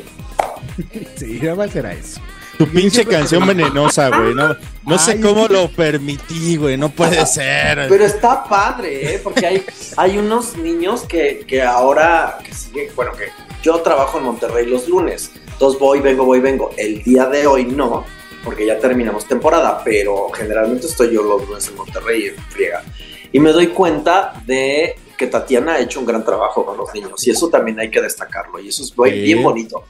Sí, nada más era eso. Tu pinche canción venenosa, güey. No, no sé cómo lo permití, güey. No puede ser. Pero está padre, ¿eh? Porque hay, hay unos niños que, que ahora, que sigue, bueno, que yo trabajo en Monterrey los lunes. Entonces voy, vengo, voy, vengo. El día de hoy no, porque ya terminamos temporada, pero generalmente estoy yo los lunes en Monterrey en friega. Y me doy cuenta de que Tatiana ha hecho un gran trabajo con los niños y eso también hay que destacarlo y eso es Sí. bien bonito.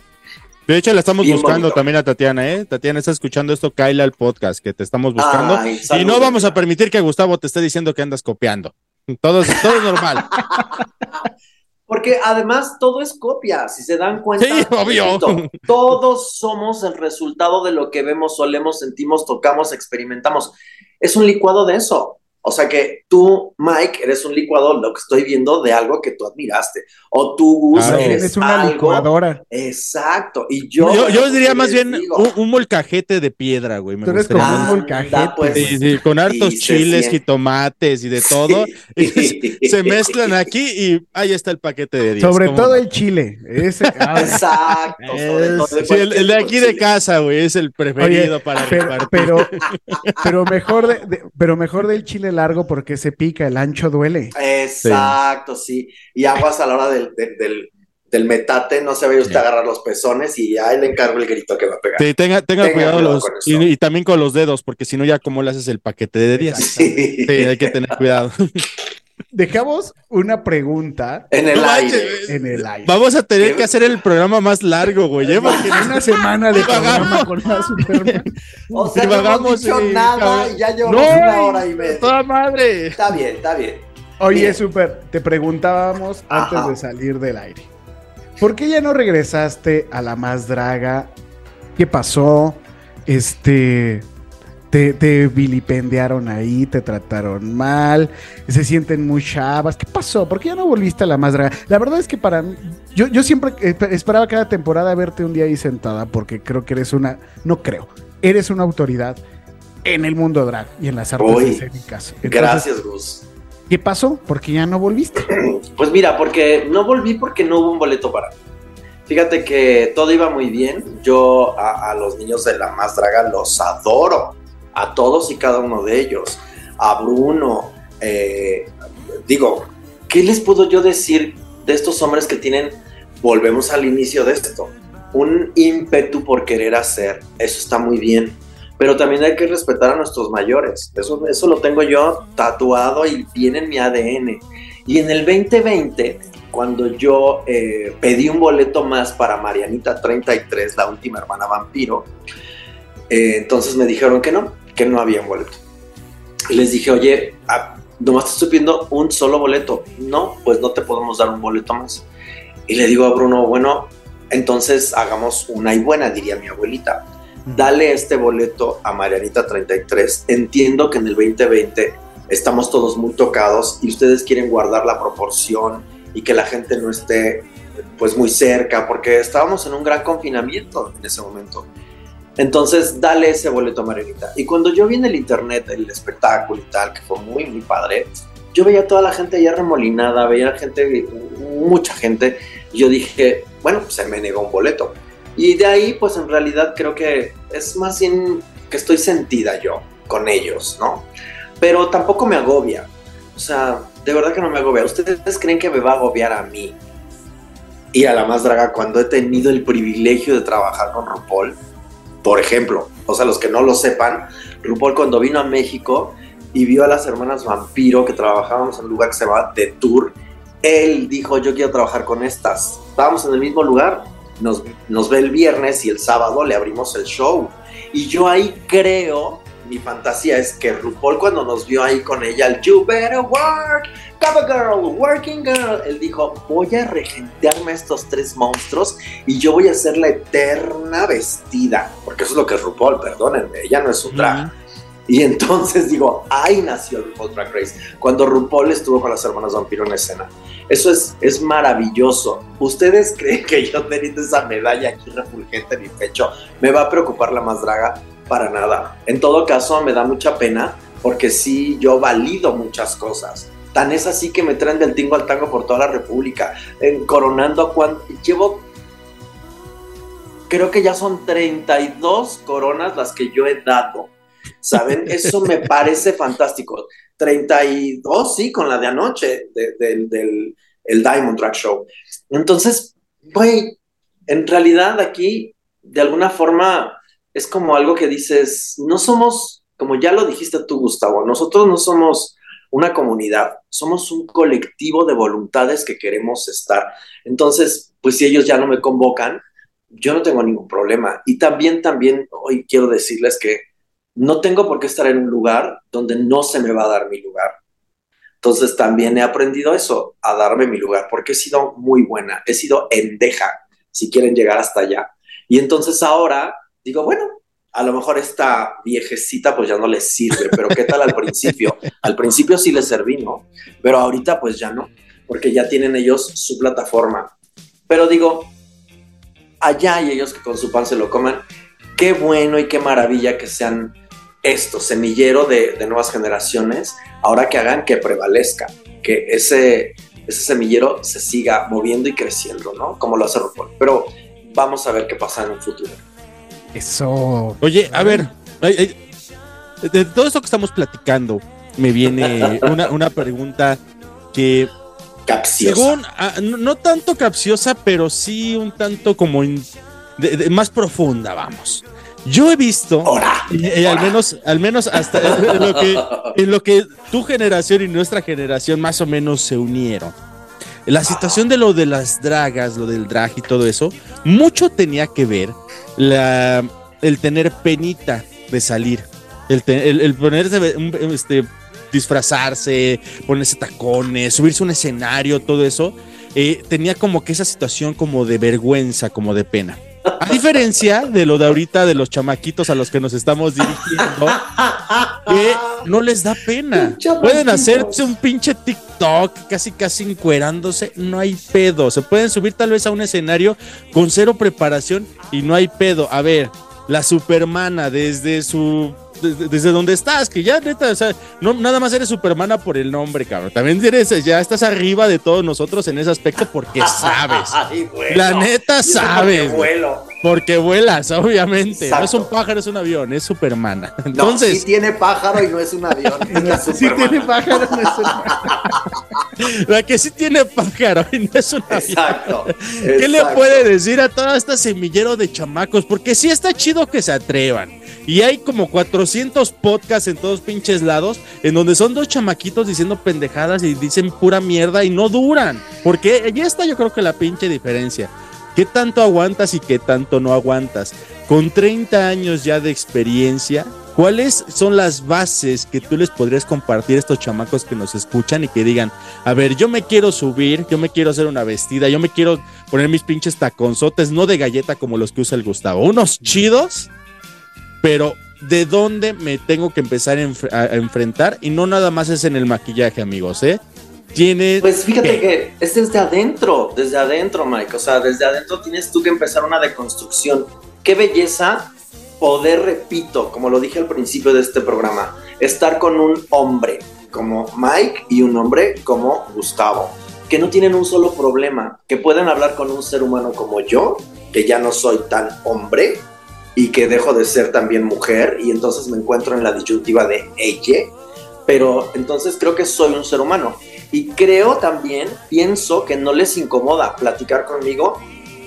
De hecho, la estamos Bien buscando bonito. también a Tatiana, ¿eh? Tatiana está escuchando esto, Kaila al podcast, que te estamos buscando. Ay, y no vamos a permitir que Gustavo te esté diciendo que andas copiando. Todo, es- todo es normal. *laughs* Porque además todo es copia, si se dan cuenta. Sí, obvio. todos somos el resultado de lo que vemos, olemos, sentimos, tocamos, experimentamos. Es un licuado de eso. O sea que tú, Mike, eres un licuado, lo que estoy viendo, de algo que tú admiraste. O tú, Gus, Claro. eres Eres una algo- licuadora. Exacto. Y yo. Yo, yo diría ¿qué más bien un, un molcajete de piedra, güey. me Tú eres como un molcajete. pues. Sí, sí, con hartos chiles, siente. jitomates y de todo. *laughs* Sí. Y se mezclan aquí y ahí está el paquete de 10. Sobre ¿cómo todo no? el chile. Ese, *laughs* ah, Exacto. sobre Es- todo de el, el de aquí de casa, güey, es el preferido Oye, para pero, repartir. pero, pero mejor de, de- pero mejor del chile largo porque se pica, el ancho duele. Exacto, sí. Y aguas a la hora del, del, del, del metate, no se vaya usted agarrar los pezones y ahí le encargo el grito que va a pegar. Sí, tenga, tenga Tenga cuidado cuidado los, con eso. y, y también con los dedos, porque si no ya como le haces el paquete de 10. Sí. Sí, hay que tener cuidado. *laughs* Dejamos una pregunta En el No aire. manches, en el aire. Vamos a tener ¿Qué? que hacer el programa más largo, güey, ¿eh? porque Una semana de programa con la Superman. O sea, no hemos dicho y- nada y ya llevamos No, una hora y media. toda madre. Está bien, está bien. Oye, Bien. Super, te preguntábamos antes Ajá. de salir del aire. ¿Por qué ya no regresaste a la más draga? ¿Qué pasó? Este. Te, te vilipendiaron ahí, te trataron mal, se sienten muy chavas. ¿Qué pasó? ¿Por qué ya no volviste a la más draga? La verdad es que para mí, yo, yo siempre esperaba cada temporada verte un día ahí sentada porque creo que eres una, no creo, eres una autoridad en el mundo drag y en las artes Uy, escénicas. Entonces, Gracias, Gus. ¿Qué pasó? ¿Por qué ya no volviste? *clears throat* Pues mira, porque no volví porque no hubo un boleto para mí. Fíjate que todo iba muy bien. Yo a, a los niños de la más draga los adoro. A todos y cada uno de ellos. A Bruno. eh, digo, ¿qué les puedo yo decir de estos hombres que tienen, volvemos al inicio de esto, un ímpetu por querer hacer? Eso está muy bien. Pero también hay que respetar a nuestros mayores. Eso, eso lo tengo yo tatuado y viene en mi ADN. Y en el 2020, cuando yo eh, pedí un boleto más para Marianita 33, la última hermana vampiro, eh, entonces me dijeron que no, que no había un boleto. Y les dije, oye, ah, nomás te estoy pidiendo un solo boleto. No, pues no te podemos dar un boleto más. Y le digo a Bruno, bueno, entonces hagamos una y buena, diría mi abuelita. Dale este boleto a Marianita 33. Entiendo que en el 2020 estamos todos muy tocados y ustedes quieren guardar la proporción y que la gente no esté pues muy cerca, porque estábamos en un gran confinamiento en ese momento. Entonces, dale ese boleto a. Y cuando yo vi en el internet el espectáculo y tal, que fue muy, muy padre, yo veía a toda la gente allá remolinada, veía gente, mucha gente, y yo dije, bueno, pues se me negó un boleto. Y de ahí, pues en realidad creo que es más bien que estoy sentida yo con ellos, ¿no? Pero tampoco me agobia. O sea, de verdad que no me agobia. ¿Ustedes creen que me va a agobiar a mí ir a la más draga cuando he tenido el privilegio de trabajar con RuPaul? Por ejemplo, o sea, los que no lo sepan, RuPaul cuando vino a México y vio a las hermanas Vampiro que trabajábamos en un lugar que se llama The Tour, él dijo, yo quiero trabajar con estas. Estábamos en el mismo lugar, nos, nos ve el viernes y el sábado le abrimos el show. Y yo ahí creo, mi fantasía es que RuPaul cuando nos vio ahí con ella, el You Better Work, Cover Girl, Working Girl, él dijo, voy a regentearme a estos tres monstruos y yo voy a ser la eterna vestida. Porque eso es lo que es RuPaul, perdónenme, ella no es un drag. Y entonces digo, ahí nació RuPaul Drag Race, cuando RuPaul estuvo con las hermanas vampiro en escena. Eso es, es maravilloso. ¿Ustedes creen que yo teniendo esa medalla aquí refulgente en mi pecho me va a preocupar la más draga? Para nada. En todo caso, me da mucha pena porque sí, yo valido muchas cosas. Tan es así que me traen del tingo al tango por toda la República, en coronando a cuando llevo creo que ya son 32 coronas las que yo he dado. ¿Saben? Eso me *laughs* parece fantástico. 32, sí, con la de anoche, de- del, del el Diamond Drag Show. Entonces, güey, en realidad aquí, de alguna forma, es como algo que dices, no somos, como ya lo dijiste tú, Gustavo, nosotros no somos una comunidad, somos un colectivo de voluntades que queremos estar. Entonces, pues si ellos ya no me convocan, yo no tengo ningún problema. Y también, también, hoy quiero decirles que no tengo por qué estar en un lugar donde no se me va a dar mi lugar. Entonces también he aprendido eso, a darme mi lugar, porque he sido muy buena, he sido endeja, si quieren llegar hasta allá. Y entonces ahora digo, bueno, a lo mejor esta viejecita pues ya no les sirve, pero ¿qué tal al principio? Al principio sí les serví, ¿no? Pero ahorita pues ya no, porque ya tienen ellos su plataforma. Pero digo, allá hay ellos que con su pan se lo coman. Qué bueno y qué maravilla que sean esto, semillero de, de nuevas generaciones, ahora que hagan que prevalezca, que ese, ese semillero se siga moviendo y creciendo, ¿no? Como lo hace RuPaul. Pero vamos a ver qué pasa en un futuro. Eso. Oye, a ver, de todo esto que estamos platicando, me viene *laughs* una, una pregunta que, Capciosa. según, ah, no, no tanto capciosa, pero sí un tanto como in- de- de- más profunda, vamos. Yo he visto, eh, eh, al menos, al menos hasta en lo que, en lo que tu generación y nuestra generación más o menos se unieron. La situación de lo de las dragas, lo del drag y todo eso, mucho tenía que ver el tener penita de salir, el, ponerse, este, disfrazarse, ponerse tacones, subirse a un escenario, todo eso, eh, tenía como que esa situación como de vergüenza, como de pena. A diferencia de lo de ahorita de los chamaquitos a los que nos estamos dirigiendo, que no les da pena. Pueden hacerse un pinche TikTok casi casi encuerándose, no hay pedo. Se pueden subir tal vez a un escenario con cero preparación y no hay pedo. A ver, la supermana desde su desde, desde donde estás, que ya neta, o sea, no nada más eres supermana por el nombre, cabrón. También eres ya estás arriba de todos nosotros en ese aspecto porque *laughs* sabes. Ay, bueno. La neta porque sabes. güey. vuelo. Porque vuelas, obviamente. No es un pájaro, es un avión, es Supermana. No, Entonces, sí tiene pájaro y no es un avión. es *laughs* Sí tiene pájaro. no es un- la que sí tiene pájaro y no es un avión. Exacto. ¿Qué le puede decir a toda esta semillero de chamacos? Porque sí está chido que se atrevan. Y hay como 400 podcasts en todos pinches lados en donde son dos chamaquitos diciendo pendejadas y dicen pura mierda y no duran. Porque ahí está yo creo que la pinche diferencia. ¿Qué tanto aguantas y qué tanto no aguantas? Con 30 años ya de experiencia, ¿cuáles son las bases que tú les podrías compartir a estos chamacos que nos escuchan y que digan, a ver, yo me quiero subir, yo me quiero hacer una vestida, yo me quiero poner mis pinches taconzotes, no de galleta como los que usa el Gustavo, unos chidos, pero de dónde me tengo que empezar a, enf- a- a enfrentar y no nada más es en el maquillaje, amigos, ¿eh? Tiene Pues fíjate que es desde adentro, desde adentro, Mike. O sea, desde adentro tienes tú que empezar una deconstrucción. Qué belleza poder, repito, como lo dije al principio de este programa, estar con un hombre como Mike y un hombre como Gustavo, que no tienen un solo problema, que pueden hablar con un ser humano como yo, que ya no soy tan hombre y que dejo de ser también mujer y entonces me encuentro en la disyuntiva de ella, pero entonces creo que soy un ser humano. Y creo también, pienso que no les incomoda platicar conmigo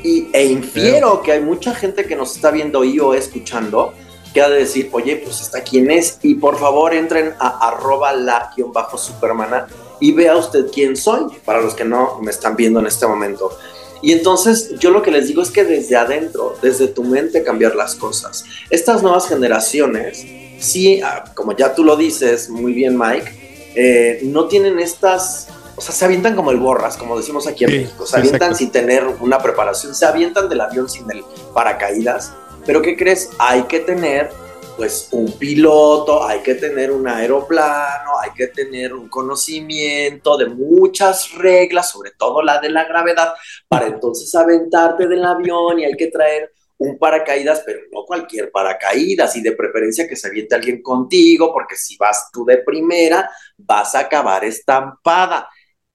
y, e infiero que hay mucha gente que nos está viendo y o escuchando que ha de decir, oye, pues está quién es y por favor entren a arroba la guion bajo supermana y vea usted quién soy, para los que no me están viendo en este momento. Y entonces yo lo que les digo es que desde adentro, desde tu mente cambiar las cosas. Estas nuevas generaciones, sí, ah, como ya tú lo dices muy bien Mike, eh, no tienen estas, o sea, se avientan como el borras, como decimos aquí en Sí, México, se avientan exacto. sin tener una preparación, se avientan del avión sin el paracaídas, pero ¿qué crees? Hay que tener pues un piloto, hay que tener un aeroplano, hay que tener un conocimiento de muchas reglas, sobre todo la de la gravedad, para entonces aventarte del avión y hay que traer un paracaídas, pero no cualquier paracaídas y de preferencia que se aviente alguien contigo, porque si vas tú de primera, vas a acabar estampada.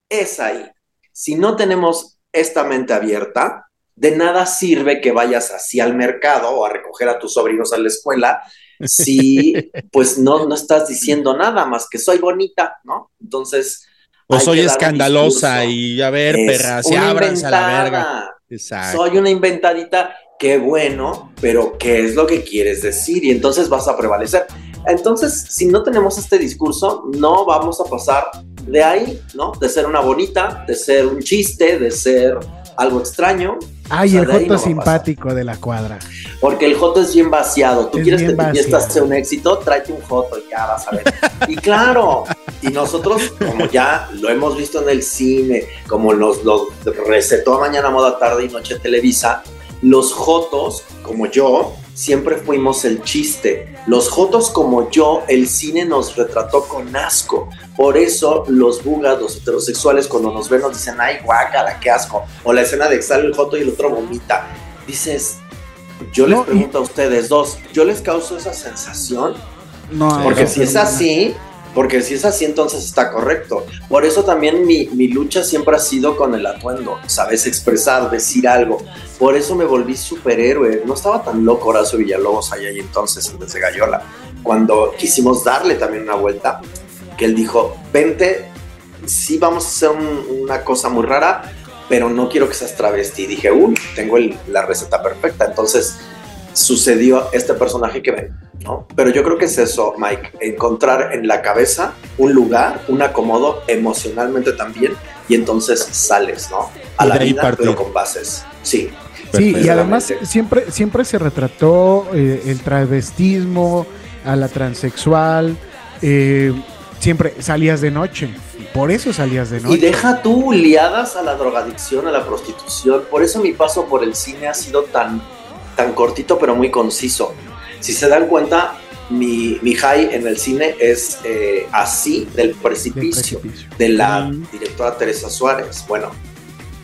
Es ahí. Si no tenemos esta mente abierta, de nada sirve que vayas así al mercado o a recoger a tus sobrinos a la escuela si *laughs* pues no, no estás diciendo nada más que soy bonita, ¿no? Entonces... o soy escandalosa y a ver, Es perra, si una ábranse a la verga. Exacto. Soy una inventadita, qué bueno, pero ¿qué es lo que quieres decir? Y entonces vas a prevalecer. Entonces, si no tenemos este discurso, no vamos a pasar de ahí, ¿no? De ser una bonita, de ser un chiste, de ser algo extraño, Ay, O sea, el joto no simpático de la cuadra. porque el joto es bien vaciado. Tú Es quieres que tu fiesta sea un éxito, tráete un joto y ya vas a ver. Y claro, y nosotros, como ya lo hemos visto en el cine, como nos lo recetó a mañana, moda, tarde y noche Televisa, los jotos, como yo, siempre fuimos el chiste. Los jotos, como yo, el cine nos retrató con asco. Por eso los bugas, los heterosexuales, cuando nos ven, nos dicen, ay, guácala, qué asco. O la escena de que sale el joto y el otro vomita. Dices, yo les No, y- pregunto a ustedes dos, ¿yo les causo esa sensación? No, Porque si es así, porque si es así, entonces está correcto. Por eso también mi, mi lucha siempre ha sido con el atuendo, sabes expresar, decir algo. Por eso me volví superhéroe. No estaba tan loco Horacio Villalobos allá y entonces en Desde Gallola. Cuando quisimos darle también una vuelta, que él dijo, vente, sí vamos a hacer un- una cosa muy rara, pero no quiero que seas travesti. Y dije, uy, tengo el- la receta perfecta. Entonces sucedió este personaje que ven, ¿no? Pero yo creo que es eso, Mike, encontrar en la cabeza un lugar, un acomodo emocionalmente también, y entonces sales, ¿no? A Y la vida, partir. pero con bases. Sí. Sí, y además siempre, siempre se retrató eh, el travestismo, a la transexual, eh, siempre salías de noche, por eso salías de noche. Y deja tú liadas a la drogadicción, a la prostitución. Por eso mi paso por el cine ha sido tan, tan cortito, pero muy conciso. Si se dan cuenta, mi, mi high en el cine es eh, así del precipicio. precipicio. de la directora Teresa Suárez. Bueno,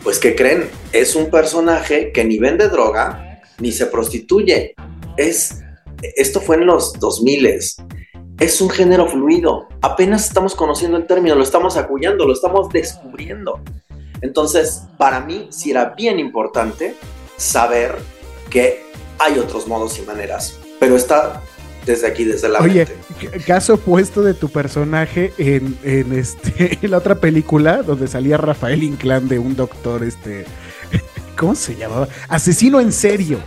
pues ¿qué creen? Es un personaje que ni vende droga ni se prostituye. Es, esto fue en los 2000 Es un género fluido. Apenas estamos conociendo el término, lo estamos acuñando, lo estamos descubriendo. Entonces, para mí sí era bien importante saber que hay otros modos y maneras, pero está desde aquí, desde la Oye, mente. caso opuesto de tu personaje en, en este, *laughs* en la otra película donde salía Rafael Inclán de un doctor, este, *laughs* ¿cómo se llamaba? Asesino en serio.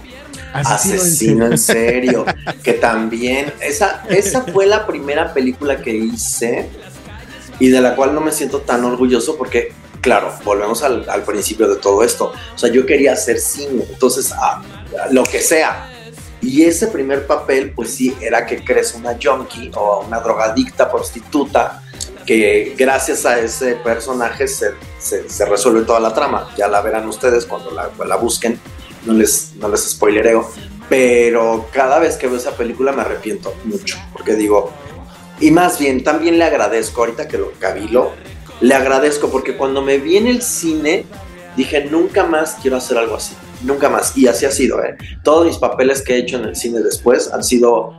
Asesino en serio, *laughs* que también, esa, esa fue la primera película que hice y de la cual no me siento tan orgulloso porque, claro, volvemos al, al principio de todo esto. O sea, yo quería hacer cine, entonces, a, a lo que sea. Y ese primer papel, pues sí, era que crees una junkie o una drogadicta prostituta que gracias a ese personaje se, resuelve toda la trama. Ya la verán ustedes cuando la, la busquen. No les, no les spoilereo, pero cada vez que veo esa película me arrepiento mucho, porque digo, y más bien también le agradezco, ahorita que lo cabilo, le agradezco porque cuando me vi en el cine dije, nunca más quiero hacer algo así, nunca más, y así ha sido, ¿eh? Todos mis papeles que he hecho en el cine después han sido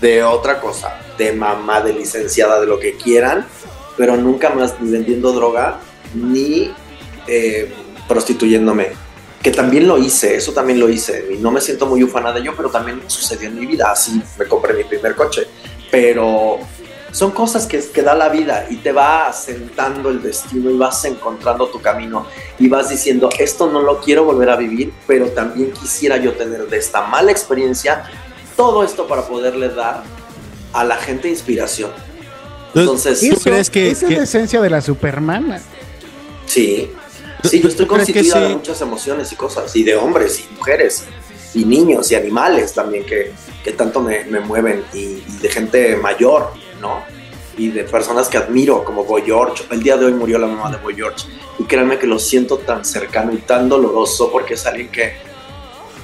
de otra cosa, de mamá, de licenciada, de lo que quieran, pero nunca más ni vendiendo droga, ni eh, prostituyéndome. Que también lo hice, eso también lo hice. Y no me siento muy ufana de ello, pero también sucedió en mi vida. Así me compré mi primer coche. Pero son cosas que, que da la vida y te va asentando el destino y vas encontrando tu camino y vas diciendo, esto no lo quiero volver a vivir, pero también quisiera yo tener de esta mala experiencia todo esto para poderle dar a la gente inspiración. Entonces, ¿tú crees que- esa es la esencia de la Supermana. Sí. Sí, yo estoy ¿Tú crees que constituida de sí? muchas emociones y cosas, y de hombres y mujeres, y niños y animales también que, que tanto me, me mueven, y, y de gente mayor, ¿no? Y de personas que admiro, como Boy George. El día de hoy murió la mamá de Boy George, y créanme que lo siento tan cercano y tan doloroso porque es alguien que,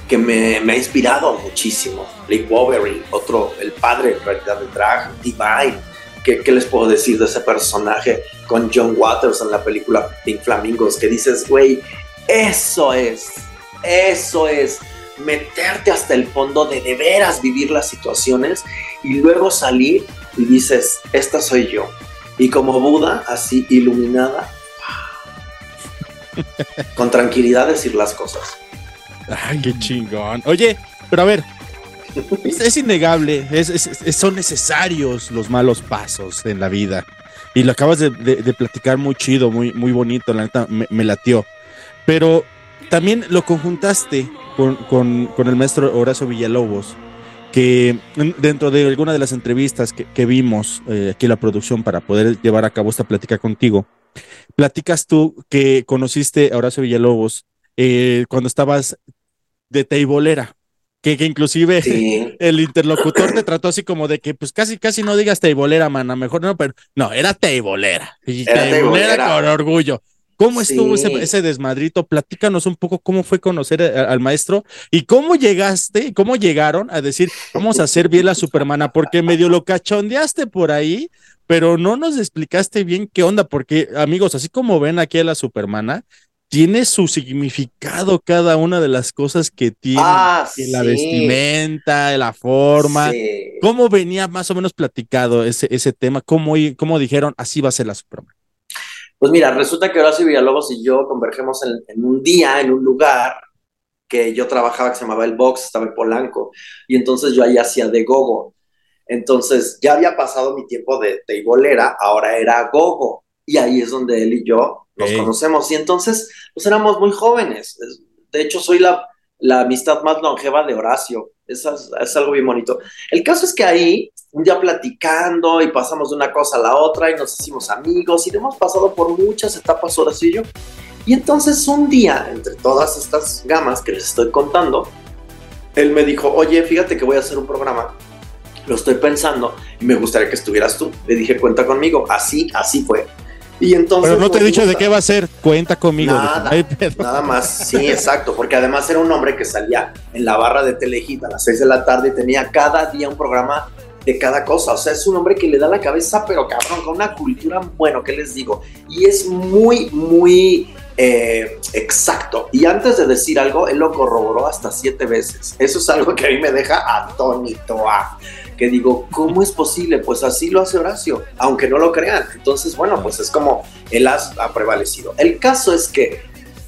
que me, me ha inspirado muchísimo. Blake Wolverine, otro, el padre en realidad del drag, Divine. ¿Qué, ¿Qué les puedo decir de ese personaje con John Waters en la película Pink Flamingos? Que dices, güey, eso es, eso es meterte hasta el fondo de de veras vivir las situaciones y luego salir y dices, esta soy yo. Y como Buda, así iluminada, *laughs* con tranquilidad decir las cosas. Ay, qué chingón. Oye, pero a ver, es, innegable, son necesarios los malos pasos en la vida. Y lo acabas de, platicar muy chido, muy, muy bonito, la neta me, me latió. Pero también lo conjuntaste con, con- con el maestro Horacio Villalobos, que en- dentro de alguna de las entrevistas que, que vimos eh, aquí en la producción para poder llevar a cabo esta plática contigo, platicas tú que conociste a Horacio Villalobos eh, cuando estabas de teibolera, que, que inclusive Sí. *laughs* el interlocutor te trató así como de que pues casi casi no digas teibolera, mana, mejor no, pero no, era teibolera. Y Era teibolera teibolera. con orgullo. ¿Cómo estuvo Sí. ese, ese desmadrito? Platícanos un poco cómo fue conocer a- al maestro y cómo llegaste, cómo llegaron a decir, vamos a hacer bien la Supermana, porque medio lo cachondeaste por ahí, pero no nos explicaste bien qué onda, porque amigos, así como ven aquí a la Supermana, tiene su significado cada una de las cosas que tiene, Ah, que la vestimenta, la forma. Sí. ¿Cómo venía más o menos platicado ese, ese tema? ¿Cómo, cómo dijeron así va a ser la Superman? Pues mira, resulta que Horacio Villalobos y yo convergemos en, en un día, en un lugar que yo trabajaba que se llamaba El Box, estaba en Polanco, y entonces yo ahí hacía de gogo. Entonces ya había pasado mi tiempo de teibolera, ahora era gogo, y ahí es donde él y yo nos conocemos. Y entonces, pues éramos muy jóvenes. Es- De hecho, soy la, la amistad más longeva de Horacio. Es, algo bien bonito. El caso es que ahí, un día platicando y pasamos de una cosa a la otra y nos hicimos amigos y hemos pasado por muchas etapas Horacio y yo. Y entonces un día, entre todas estas gamas que les estoy contando, él me dijo, oye, fíjate que voy a hacer un programa, lo estoy pensando y me gustaría que estuvieras tú. Le dije, cuenta conmigo. Así, así fue. Y entonces... Pero no te he nos dicho de qué va a ser. Cuenta conmigo. Nada. Nada más, sí, exacto, porque además era un hombre que salía en la barra de Telehit a las 6 de la tarde y tenía cada día un programa de cada cosa, o sea, es un hombre que le da la cabeza, pero cabrón, con una cultura, bueno, ¿qué les digo? Y es muy, muy eh, exacto. Y antes de decir algo, él lo corroboró hasta siete veces. Eso es algo que a mí me deja atónito, ah, que digo, ¿cómo es posible? Pues así lo hace Horacio, aunque no lo crean. Entonces, bueno, pues es como él ha, ha prevalecido. El caso es que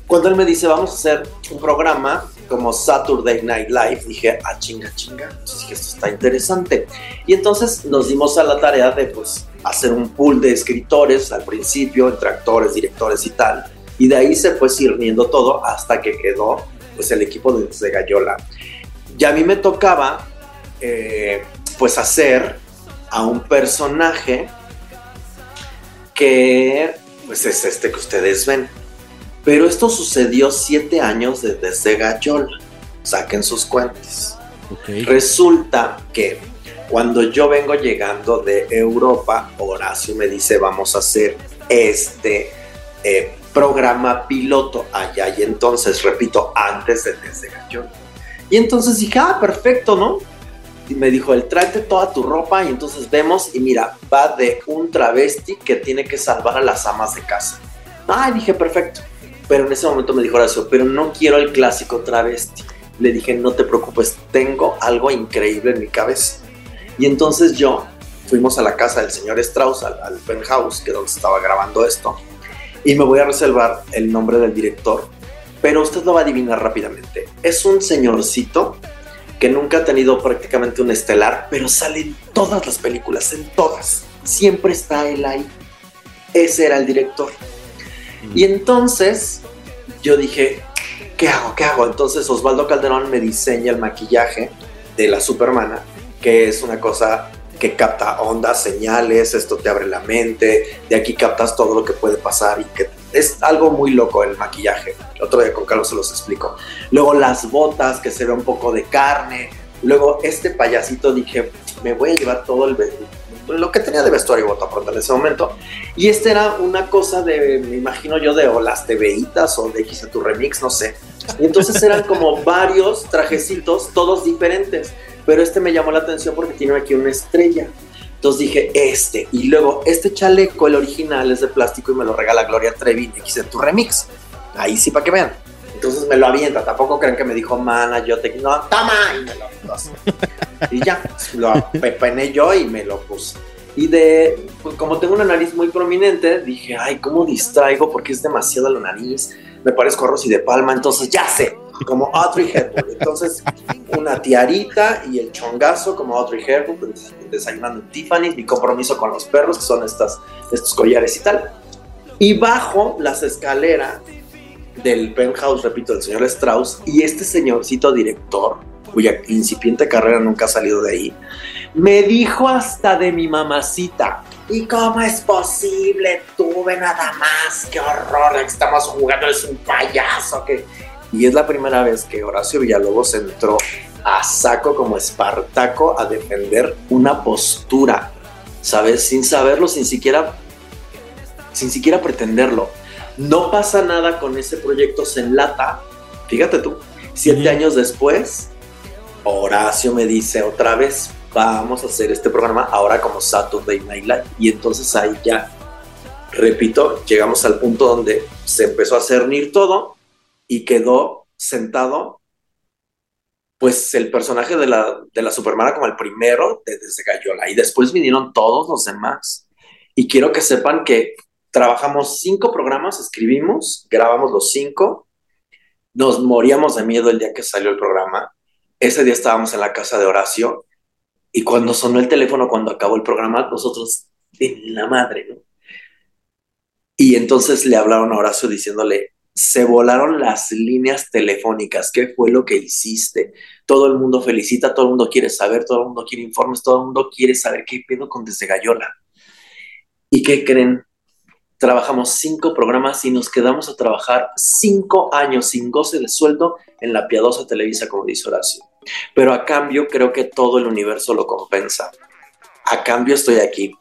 cuando él me dice, vamos a hacer un programa como Saturday Night Live, dije, ah, chinga, chinga. Entonces dije, esto está interesante. Y entonces nos dimos a la tarea de, pues, hacer un pool de escritores al principio, entre actores, directores y tal. Y de ahí se fue sirviendo todo hasta que quedó, pues, el equipo de, de Gallola. Y a mí me tocaba, eh, pues, hacer a un personaje que, pues, es este que ustedes ven. Pero esto sucedió siete años de- desde Gallola. Saquen sus cuentas. Resulta que cuando yo vengo llegando de Europa, Horacio me dice, vamos a hacer este eh, programa piloto allá y entonces, repito, antes de Desde Gallola. Y entonces dije, ah, perfecto, ¿no? Y me dijo, el tráete toda tu ropa y entonces vemos y mira, va de un travesti que tiene que salvar a las amas de casa. Ah, dije, perfecto. Pero en ese momento me dijo Horacio, pero no quiero el clásico travesti. Le dije, no te preocupes, tengo algo increíble en mi cabeza. Y entonces yo fuimos a la casa del señor Strauss, al, al penthouse, que es donde estaba grabando esto, y me voy a reservar el nombre del director, pero usted lo va a adivinar rápidamente. Es un señorcito que nunca ha tenido prácticamente un estelar, pero sale en todas las películas, en todas. Siempre está él ahí. Ese era el director. Y entonces yo dije, ¿qué hago? ¿Qué hago? Entonces Osvaldo Calderón me diseña el maquillaje de la Supermana, que es una cosa que capta ondas, señales, esto te abre la mente, de aquí captas todo lo que puede pasar y que es algo muy loco el maquillaje. Otro día con Carlos se los explico. Luego las botas, que se ve un poco de carne. Luego este payasito dije, me voy a llevar todo el lo que tenía de vestuario y bota pronto en ese momento. Y este era una cosa de, me imagino yo, de o las TVitas o de X tu remix, no sé. Y entonces eran como *laughs* varios trajecitos, todos diferentes. Pero este me llamó la atención porque tiene aquí una estrella. Entonces dije, este. Y luego, este chaleco, el original, es de plástico y me lo regala Gloria Trevi en X tu remix. Ahí sí, para que vean. Entonces me lo avienta. Tampoco creen que me dijo, mana, yo te. No, toma. Y me lo así. Y ya, lo pepené yo y me lo puse. Y de, pues, como tengo una nariz muy prominente, dije, ay, ¿cómo distraigo? Porque es demasiado la nariz. Me parezco a Rosy de Palma, entonces ya sé, como Audrey Hepburn. Entonces, una tiarita y el chongazo como Audrey Hepburn, des- desayunando en Tiffany, mi compromiso con los perros, que son estas, estos collares y tal. Y bajo las escaleras del penthouse, repito, del señor Strauss, y este señorcito director, cuya incipiente carrera nunca ha salido de ahí, me dijo hasta de mi mamacita. ¿Y cómo es posible? Tuve nada más. ¡Qué horror! Estamos jugando, es un payaso. Que... Y es la primera vez que Horacio Villalobos entró a saco como Espartaco a defender una postura, ¿sabes? Sin saberlo, sin siquiera, sin siquiera pretenderlo. No pasa nada con ese proyecto, se enlata. Fíjate tú, siete años después, Horacio me dice otra vez, vamos a hacer este programa ahora como Saturday Night Live. Y entonces ahí ya, repito, llegamos al punto donde se empezó a cernir todo y quedó sentado, pues el personaje de la, de la Supermana como el primero de desde Gallola. Y después vinieron todos los demás. Y quiero que sepan que trabajamos cinco programas, escribimos, grabamos los cinco, nos moríamos de miedo el día que salió el programa. Ese día estábamos en la casa de Horacio y cuando sonó el teléfono, cuando acabó el programa, nosotros en la madre, ¿no? Y entonces le hablaron a Horacio diciéndole, se volaron las líneas telefónicas, ¿qué fue lo que hiciste? Todo el mundo felicita, todo el mundo quiere saber, todo el mundo quiere informes, todo el mundo quiere saber qué pedo con Desde Gallola. ¿Y qué creen? Trabajamos cinco programas y nos quedamos a trabajar cinco años sin goce de sueldo en la piadosa Televisa, como dice Horacio. Pero a cambio creo que todo el universo lo compensa. A cambio estoy aquí,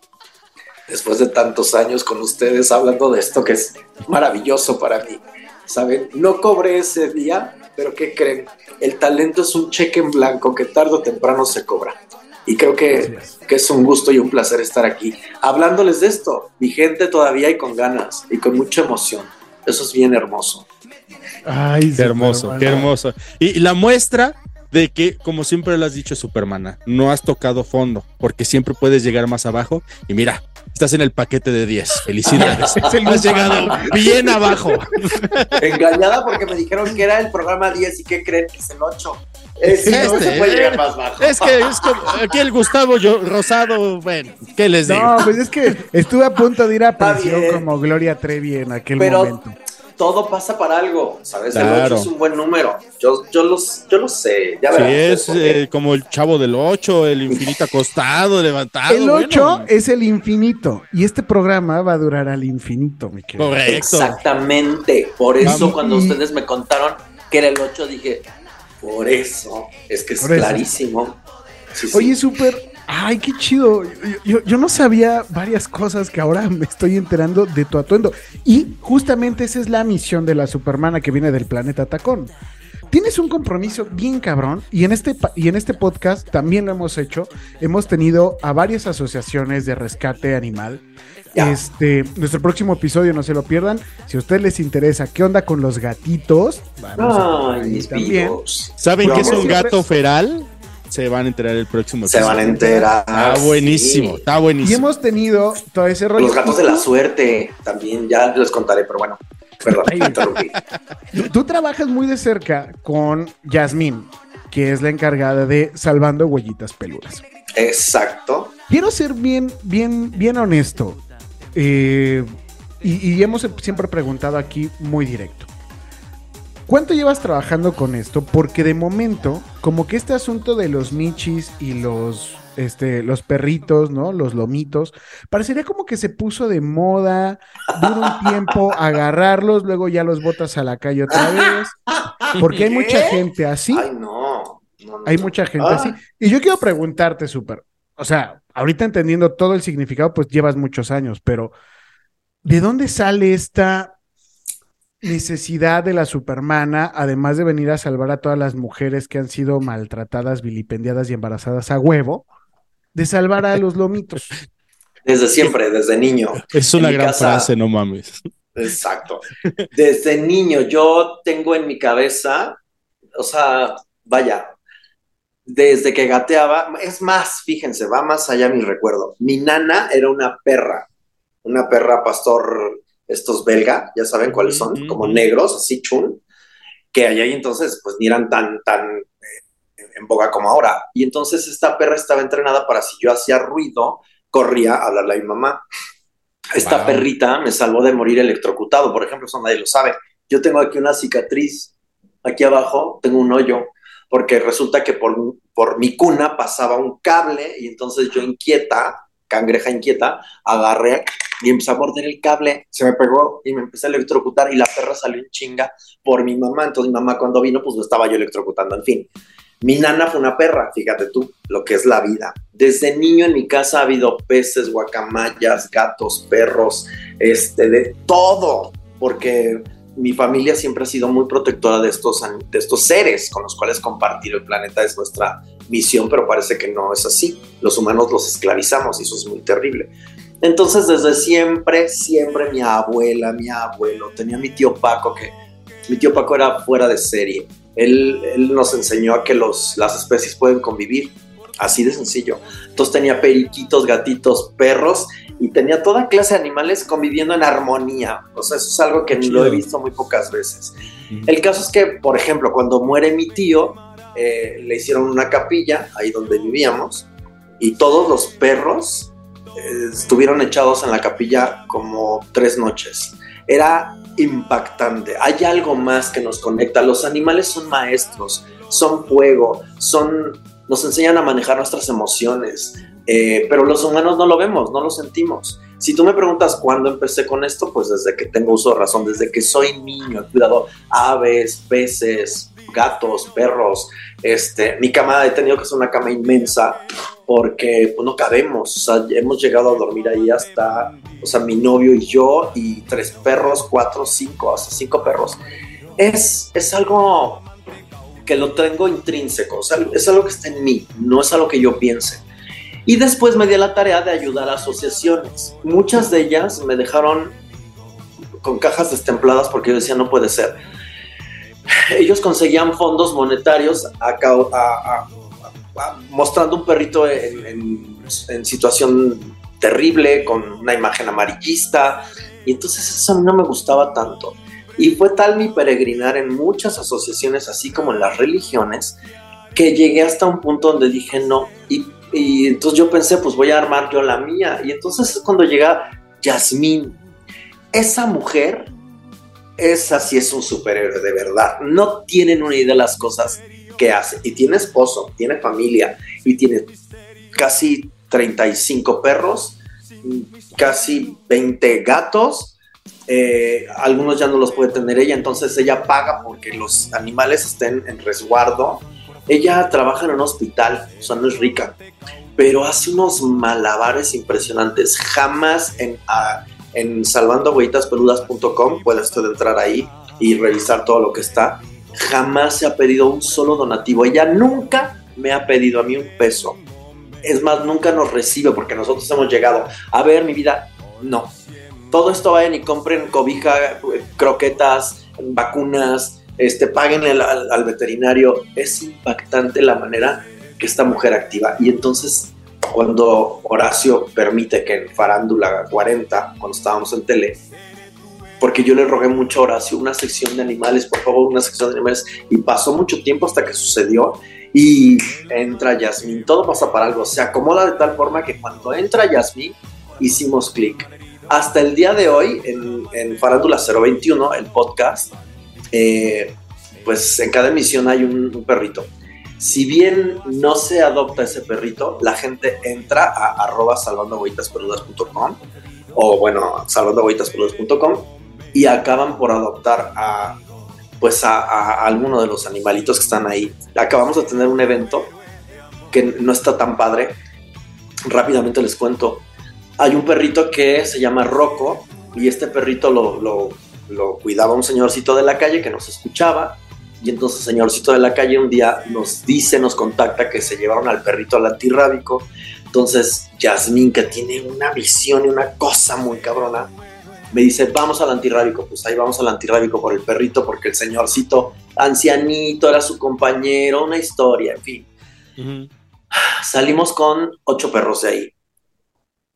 después de tantos años con ustedes hablando de esto que es maravilloso para mí. ¿Saben? No cobré ese día, pero ¿qué creen? El talento es un cheque en blanco que tarde o temprano se cobra. Y creo que, que es un gusto y un placer estar aquí hablándoles de esto, vigente todavía y con ganas y con mucha emoción. Eso es bien hermoso. Ay, Qué hermoso, qué hermoso. Y, la muestra de que, como siempre lo has dicho, Supermana, no has tocado fondo, porque siempre puedes llegar más abajo. Y mira, estás en el paquete de 10. Felicidades. *laughs* has llegado bien abajo. *laughs* Engañada porque me dijeron que era el programa 10 y ¿qué creen? Que es el 8. Es, no Este, se puede llegar más bajo. Es que es como aquí el Gustavo yo, Rosado, bueno, ¿qué les digo? No, pues es que estuve a punto de ir a prisión como Gloria Trevi en aquel Pero momento. todo pasa para algo, ¿sabes? El Claro. 8 es un buen número. Yo, yo, los, yo lo sé. Ya Sí, verán es eh, como el chavo del 8, el infinito acostado, levantado. El 8 bueno. es el infinito y este programa va a durar al infinito, mi querido. Correcto. Exactamente. Por eso Vamos. cuando ustedes me contaron que era el 8, dije, por eso. Es que es Por clarísimo. Sí. Oye, súper. Ay, qué chido. Yo, yo- yo no sabía varias cosas que ahora me estoy enterando de tu atuendo. Y justamente esa es la misión de la Supermana que viene del planeta Tacón. Tienes un compromiso bien cabrón y en este pa- y en este podcast también lo hemos hecho. Hemos tenido a varias asociaciones de rescate animal. Este, nuestro próximo episodio no se lo pierdan. Si a ustedes les interesa qué onda con los gatitos, vamos Ay, también. ¿Saben qué es un gato feral? Se van a enterar el próximo Se van a episodio. enterar. Está buenísimo, sí. está Y buenísimo. hemos tenido todo ese rollo. Los gatos de la suerte también, ya les contaré, pero bueno, perdón, Ay. interrumpí. Tú, tú trabajas muy de cerca con Yasmín, que es la encargada de Salvando Huellitas Peludas. Exacto. Quiero ser bien, bien, bien honesto. eh, y, y hemos siempre preguntado aquí muy directo. ¿Cuánto llevas trabajando con esto? Porque de momento, como que este asunto de los michis y los, este, los perritos, ¿no? Los lomitos, parecería como que se puso de moda, dura un tiempo *laughs* agarrarlos, luego ya los botas a la calle otra vez. *laughs* Porque hay mucha gente así. Ay, no. no, no, Hay mucha gente Ah. así. Y yo quiero preguntarte, súper. O sea, ahorita entendiendo todo el significado, pues llevas muchos años, pero ¿de dónde sale esta necesidad de la supermana, además de venir a salvar a todas las mujeres que han sido maltratadas, vilipendiadas y embarazadas a huevo, de salvar a los lomitos? Desde siempre, desde niño. Es una gran casa- frase, no mames. Exacto. Desde niño yo tengo en mi cabeza, o sea, vaya, desde que gateaba, es más, fíjense, va más allá mi recuerdo. Mi nana era una perra, una perra pastor, estos belga, ya saben cuáles son, como negros, así chun, que allá y entonces pues ni eran tan, tan en boga como ahora. Y entonces esta perra estaba entrenada para si yo hacía ruido, corría a hablarle a mi mamá. Esta Wow. perrita me salvó de morir electrocutado, por ejemplo, eso nadie lo sabe. Yo tengo aquí una cicatriz, aquí abajo tengo un hoyo, porque resulta que por, por mi cuna pasaba un cable y entonces yo inquieta, cangreja inquieta, agarré y empecé a morder el cable, se me pegó y me empecé a electrocutar y la perra salió en chinga por mi mamá, entonces mi mamá cuando vino pues lo estaba yo electrocutando, en fin. Mi nana fue una perra, fíjate tú, lo que es la vida. Desde niño en mi casa ha habido peces, guacamayas, gatos, perros, este, de todo, porque mi familia siempre ha sido muy protectora de estos, de estos seres con los cuales compartir el planeta es nuestra misión, pero parece que no es así. Los humanos los esclavizamos y eso es muy terrible. Entonces, desde siempre, siempre mi abuela, mi abuelo, tenía mi tío Paco, que mi tío Paco era fuera de serie. Él, él nos enseñó a que los, las especies pueden convivir, así de sencillo. Entonces tenía periquitos, gatitos, perros y tenía toda clase de animales conviviendo en armonía. O sea, eso es algo que lo he visto muy pocas veces. El caso es que, por ejemplo, cuando muere mi tío, eh, le hicieron una capilla ahí donde vivíamos y todos los perros eh, estuvieron echados en la capilla como tres noches. Era impactante. Hay algo más que nos conecta. Los animales son maestros, son fuego, son, nos enseñan a manejar nuestras emociones, eh, pero los humanos no lo vemos, no lo sentimos. Si tú me preguntas cuándo empecé con esto, pues desde que tengo uso de razón, desde que soy niño, he cuidado aves, peces, gatos, perros. Este, mi cama he tenido que hacer una cama inmensa porque pues, no cabemos. O sea, hemos llegado a dormir ahí hasta, o sea, mi novio y yo y tres perros, cuatro, cinco, hasta cinco perros. Es, es algo que lo tengo intrínseco, o es algo que está en mí, no es algo que yo piense. Y después me di la tarea de ayudar a asociaciones. Muchas de ellas me dejaron con cajas destempladas porque yo decía, no puede ser. Ellos conseguían fondos monetarios a, a- mostrando un perrito en situación terrible, con una imagen amarillista. Y entonces eso a mí no me gustaba tanto. Y fue tal mi peregrinar en muchas asociaciones, así como en las religiones, que llegué hasta un punto donde dije no. Y, y entonces yo pensé, pues voy a armar yo la mía. Y entonces es cuando llega Yasmín. Esa mujer, esa sí es un superhéroe, de verdad. No tienen una idea de las cosas que hace. Y tiene esposo, tiene familia y tiene casi 35 perros, casi 20 gatos. eh, algunos ya no los puede tener ella, entonces ella paga porque los animales estén en resguardo. Ella trabaja en un hospital, o sea, no es rica, pero hace unos malabares impresionantes. Jamás en, ah, en salvandohuellitaspeludas.com puede usted entrar ahí y revisar todo lo que está. jamás se ha pedido un solo donativo. Ella nunca me ha pedido a mí un peso. Es más, nunca nos recibe porque nosotros hemos llegado. A ver, mi vida, no. Todo esto vayan y compren cobija, croquetas, vacunas, este, al- al veterinario. Es impactante la manera que esta mujer activa. Y entonces, cuando Horacio permite que en Farándula 40, cuando estábamos en tele, porque yo le rogué mucho a Horacio una sección de animales, por favor, una sección de animales, y pasó mucho tiempo hasta que sucedió. Y entra Yasmín, todo pasa para algo, se acomoda de tal forma que cuando entra Yasmín, hicimos clic. Hasta el día de hoy, en, en Farándula 021, el podcast, eh, pues en cada emisión hay un, un perrito. Si bien no se adopta ese perrito, la gente entra a arroba salvandoagüitaspeludas.com o bueno, salvandoagüitaspeludas.com y acaban por adoptar a pues a alguno de los animalitos que están ahí. Acabamos de tener un evento que no está tan padre. Rápidamente les cuento. Hay un perrito que se llama Rocco y este perrito lo, lo- lo cuidaba un señorcito de la calle que nos escuchaba y entonces el señorcito de la calle un día nos dice, nos contacta que se llevaron al perrito al antirrábico. Entonces Yasmín, que tiene una visión y una cosa muy cabrona, me dice, vamos al antirrábico. Pues ahí vamos al antirrábico por el perrito porque el señorcito ancianito era su compañero, una historia, en fin. Salimos con ocho perros de ahí.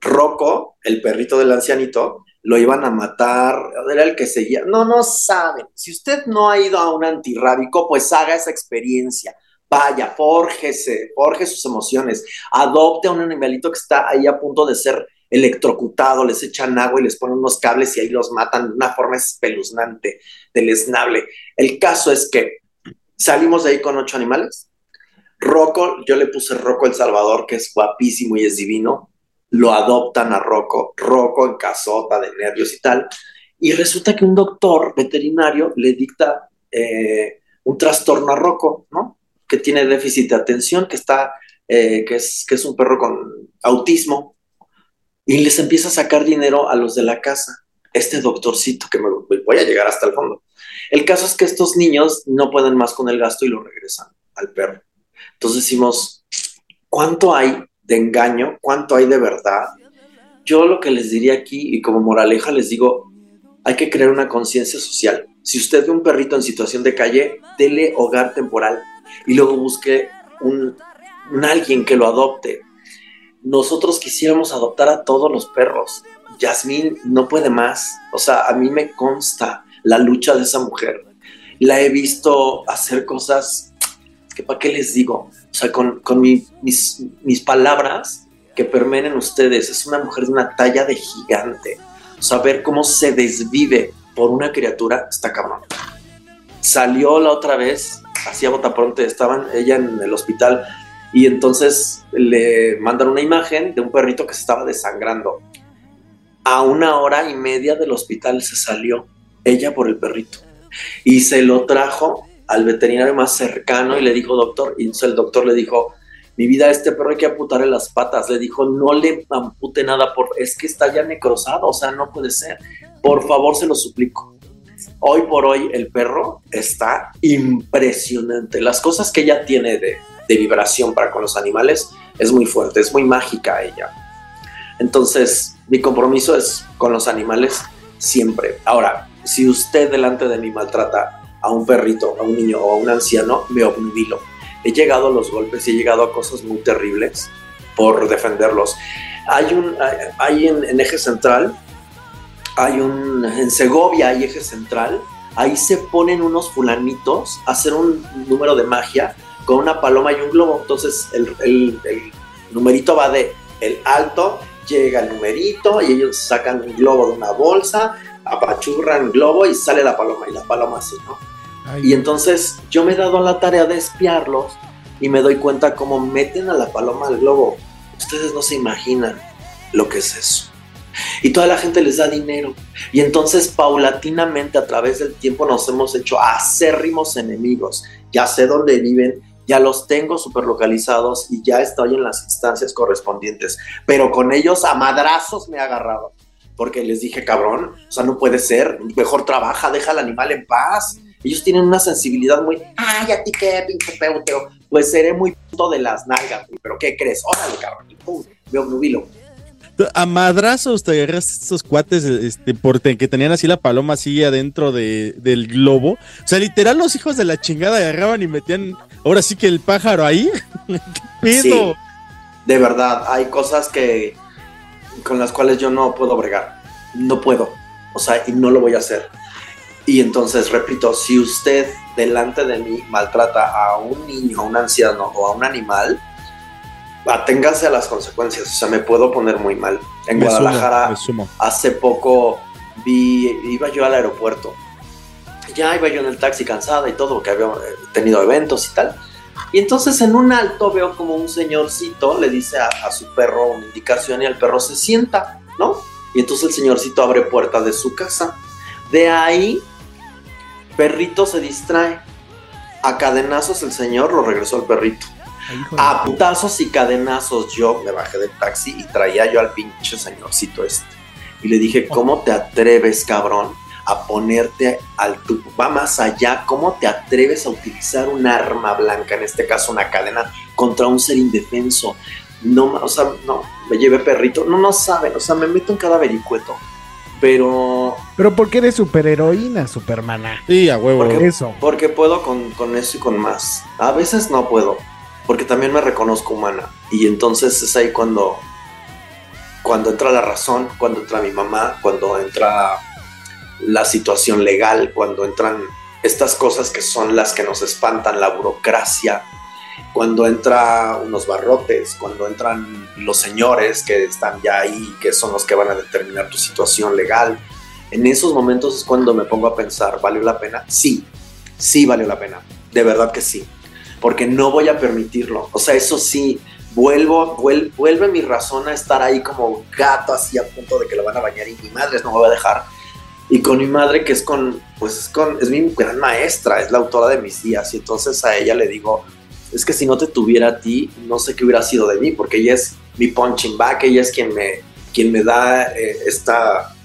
Rocco, el perrito del ancianito, lo iban a matar, era el que seguía. No, no saben. Si usted no ha ido a un antirrábico, pues haga esa experiencia. Vaya, fórjese, forje sus emociones. Adopte a un animalito que está ahí a punto de ser electrocutado, les echan agua y les ponen unos cables y ahí los matan de una forma espeluznante, deleznable. El caso es que salimos de ahí con ocho animales. Rocco, yo le puse Rocco El Salvador, que es guapísimo y es divino. Lo adoptan a Rocco, Rocco en casota de nervios y tal. Y resulta que un doctor veterinario le dicta eh, un trastorno a Rocco, ¿no? Que tiene déficit de atención, que está, eh, que, es, que es un perro con autismo. Y les empieza a sacar dinero a los de la casa. Este doctorcito, que voy a llegar hasta el fondo. El caso es que estos niños no pueden más con el gasto y lo regresan al perro. Entonces decimos, ¿cuánto hay de engaño? ¿Cuánto hay de verdad? Yo lo que les diría aquí, y como moraleja les digo, hay que crear una conciencia social. Si usted ve un perrito en situación de calle, dele hogar temporal y luego busque un, un alguien que lo adopte. Nosotros quisiéramos adoptar a todos los perros. Yasmín no puede más. O sea, a mí me consta la lucha de esa mujer. La he visto hacer cosas que para qué les digo. O sea, con, con mi- mis, mis palabras que permeen en ustedes. Es una mujer de una talla de gigante. O sea, ver cómo se desvive por una criatura está cabrón. Salió la otra vez, hacía botapronte, estaban ella en el hospital y entonces le mandan una imagen de un perrito que se estaba desangrando. A una hora y media del hospital se salió ella por el perrito y se lo trajo al veterinario más cercano y le dijo, doctor, y entonces el doctor le dijo, mi vida, este perro hay que amputarle las patas. Le dijo, no le ampute nada, por, es que está ya necrosado, o sea, no puede ser. Por favor, se lo suplico. Hoy por hoy el perro está impresionante. Las cosas que ella tiene de, de vibración para con los animales es muy fuerte, es muy mágica ella. Entonces, mi compromiso es con los animales siempre. Ahora, si usted delante de mí maltrata a un perrito, a un niño o a un anciano, me obnubilo. He llegado a los golpes y he llegado a cosas muy terribles por defenderlos. Hay un, hay, en, eje central, hay un, en Segovia hay eje central, ahí se ponen unos fulanitos a hacer un número de magia con una paloma y un globo. Entonces el, el, el numerito va de el alto, llega el numerito y ellos sacan un globo de una bolsa, apachurran globo y sale la paloma y la paloma así, ¿no? Y entonces yo me he dado a la tarea de espiarlos y me doy cuenta cómo meten a la paloma al globo. Ustedes no se imaginan lo que es eso. Y toda la gente les da dinero. Y entonces paulatinamente a través del tiempo nos hemos hecho acérrimos enemigos. Ya sé dónde viven, ya los tengo super localizados y ya estoy en las instancias correspondientes. Pero con ellos a madrazos me he agarrado. Porque les dije, cabrón, o sea, no puede ser, mejor trabaja, deja al animal en paz ellos tienen una sensibilidad muy, ay, a ti qué, pinche peuteo. Pues seré muy puto de las nalgas, güey, pero ¿qué crees? Órale, cabrón, y pum, me obnubilo. A madrazos te agarraste estos cuates este, porque que tenían así la paloma así adentro de, del globo. O sea, literal, los hijos de la chingada agarraban y metían ahora sí que el pájaro ahí. *laughs* ¿Qué pedo? Sí, de verdad, hay cosas que con las cuales yo no puedo bregar. No puedo. O sea, y no lo voy a hacer. Y entonces, repito, si usted delante de mí maltrata a un niño, a un anciano o a un animal, aténgase a las consecuencias. O sea, me puedo poner muy mal. En Me sumo, Guadalajara, me sumo. hace poco vi, iba yo al aeropuerto. Ya iba yo en el taxi cansada y todo, que había eh, tenido eventos y tal. Y entonces en un alto veo como un señorcito le dice a, a su perro una indicación y el perro se sienta, ¿no? Y entonces el señorcito abre puerta de su casa. De ahí, perrito se distrae. A cadenazos el señor lo regresó al perrito. A putazos y cadenazos yo me bajé del taxi y traía yo al pinche señorcito este. Y le dije, ¿cómo te atreves, cabrón, a ponerte al tu Va más allá, ¿cómo te atreves a utilizar un arma blanca, en este caso una cadena, contra un ser indefenso? No, o sea, no, me llevé perrito. No, no saben, o sea, me meto en cada vericueto. Pero Pero ¿por qué eres superheroína, supermana? Sí, a huevo. Por eso. Porque puedo con, con eso y con más. A veces no puedo. Porque también me reconozco humana. Y entonces es ahí cuando, cuando entra la razón, cuando entra mi mamá, cuando entra la situación legal, cuando entran estas cosas que son las que nos espantan, la burocracia, cuando entra unos barrotes, cuando entran los señores que están ya ahí, que son los que van a determinar tu situación legal. En esos momentos es cuando me pongo a pensar, ¿valió la pena? Sí, sí valió la pena, de verdad que sí, porque no voy a permitirlo. O sea, eso sí, vuelvo, vuel- vuelve mi razón a estar ahí como gato así a punto de que lo van a bañar y mi madre no me va a dejar. Y con mi madre que es con, pues es con, es mi gran maestra, es la autora de mis días y entonces a ella le digo, es que si no te tuviera a ti, no sé qué hubiera sido de mí, porque ella es mi punching back, ella es quien me, quien me da eh, esta,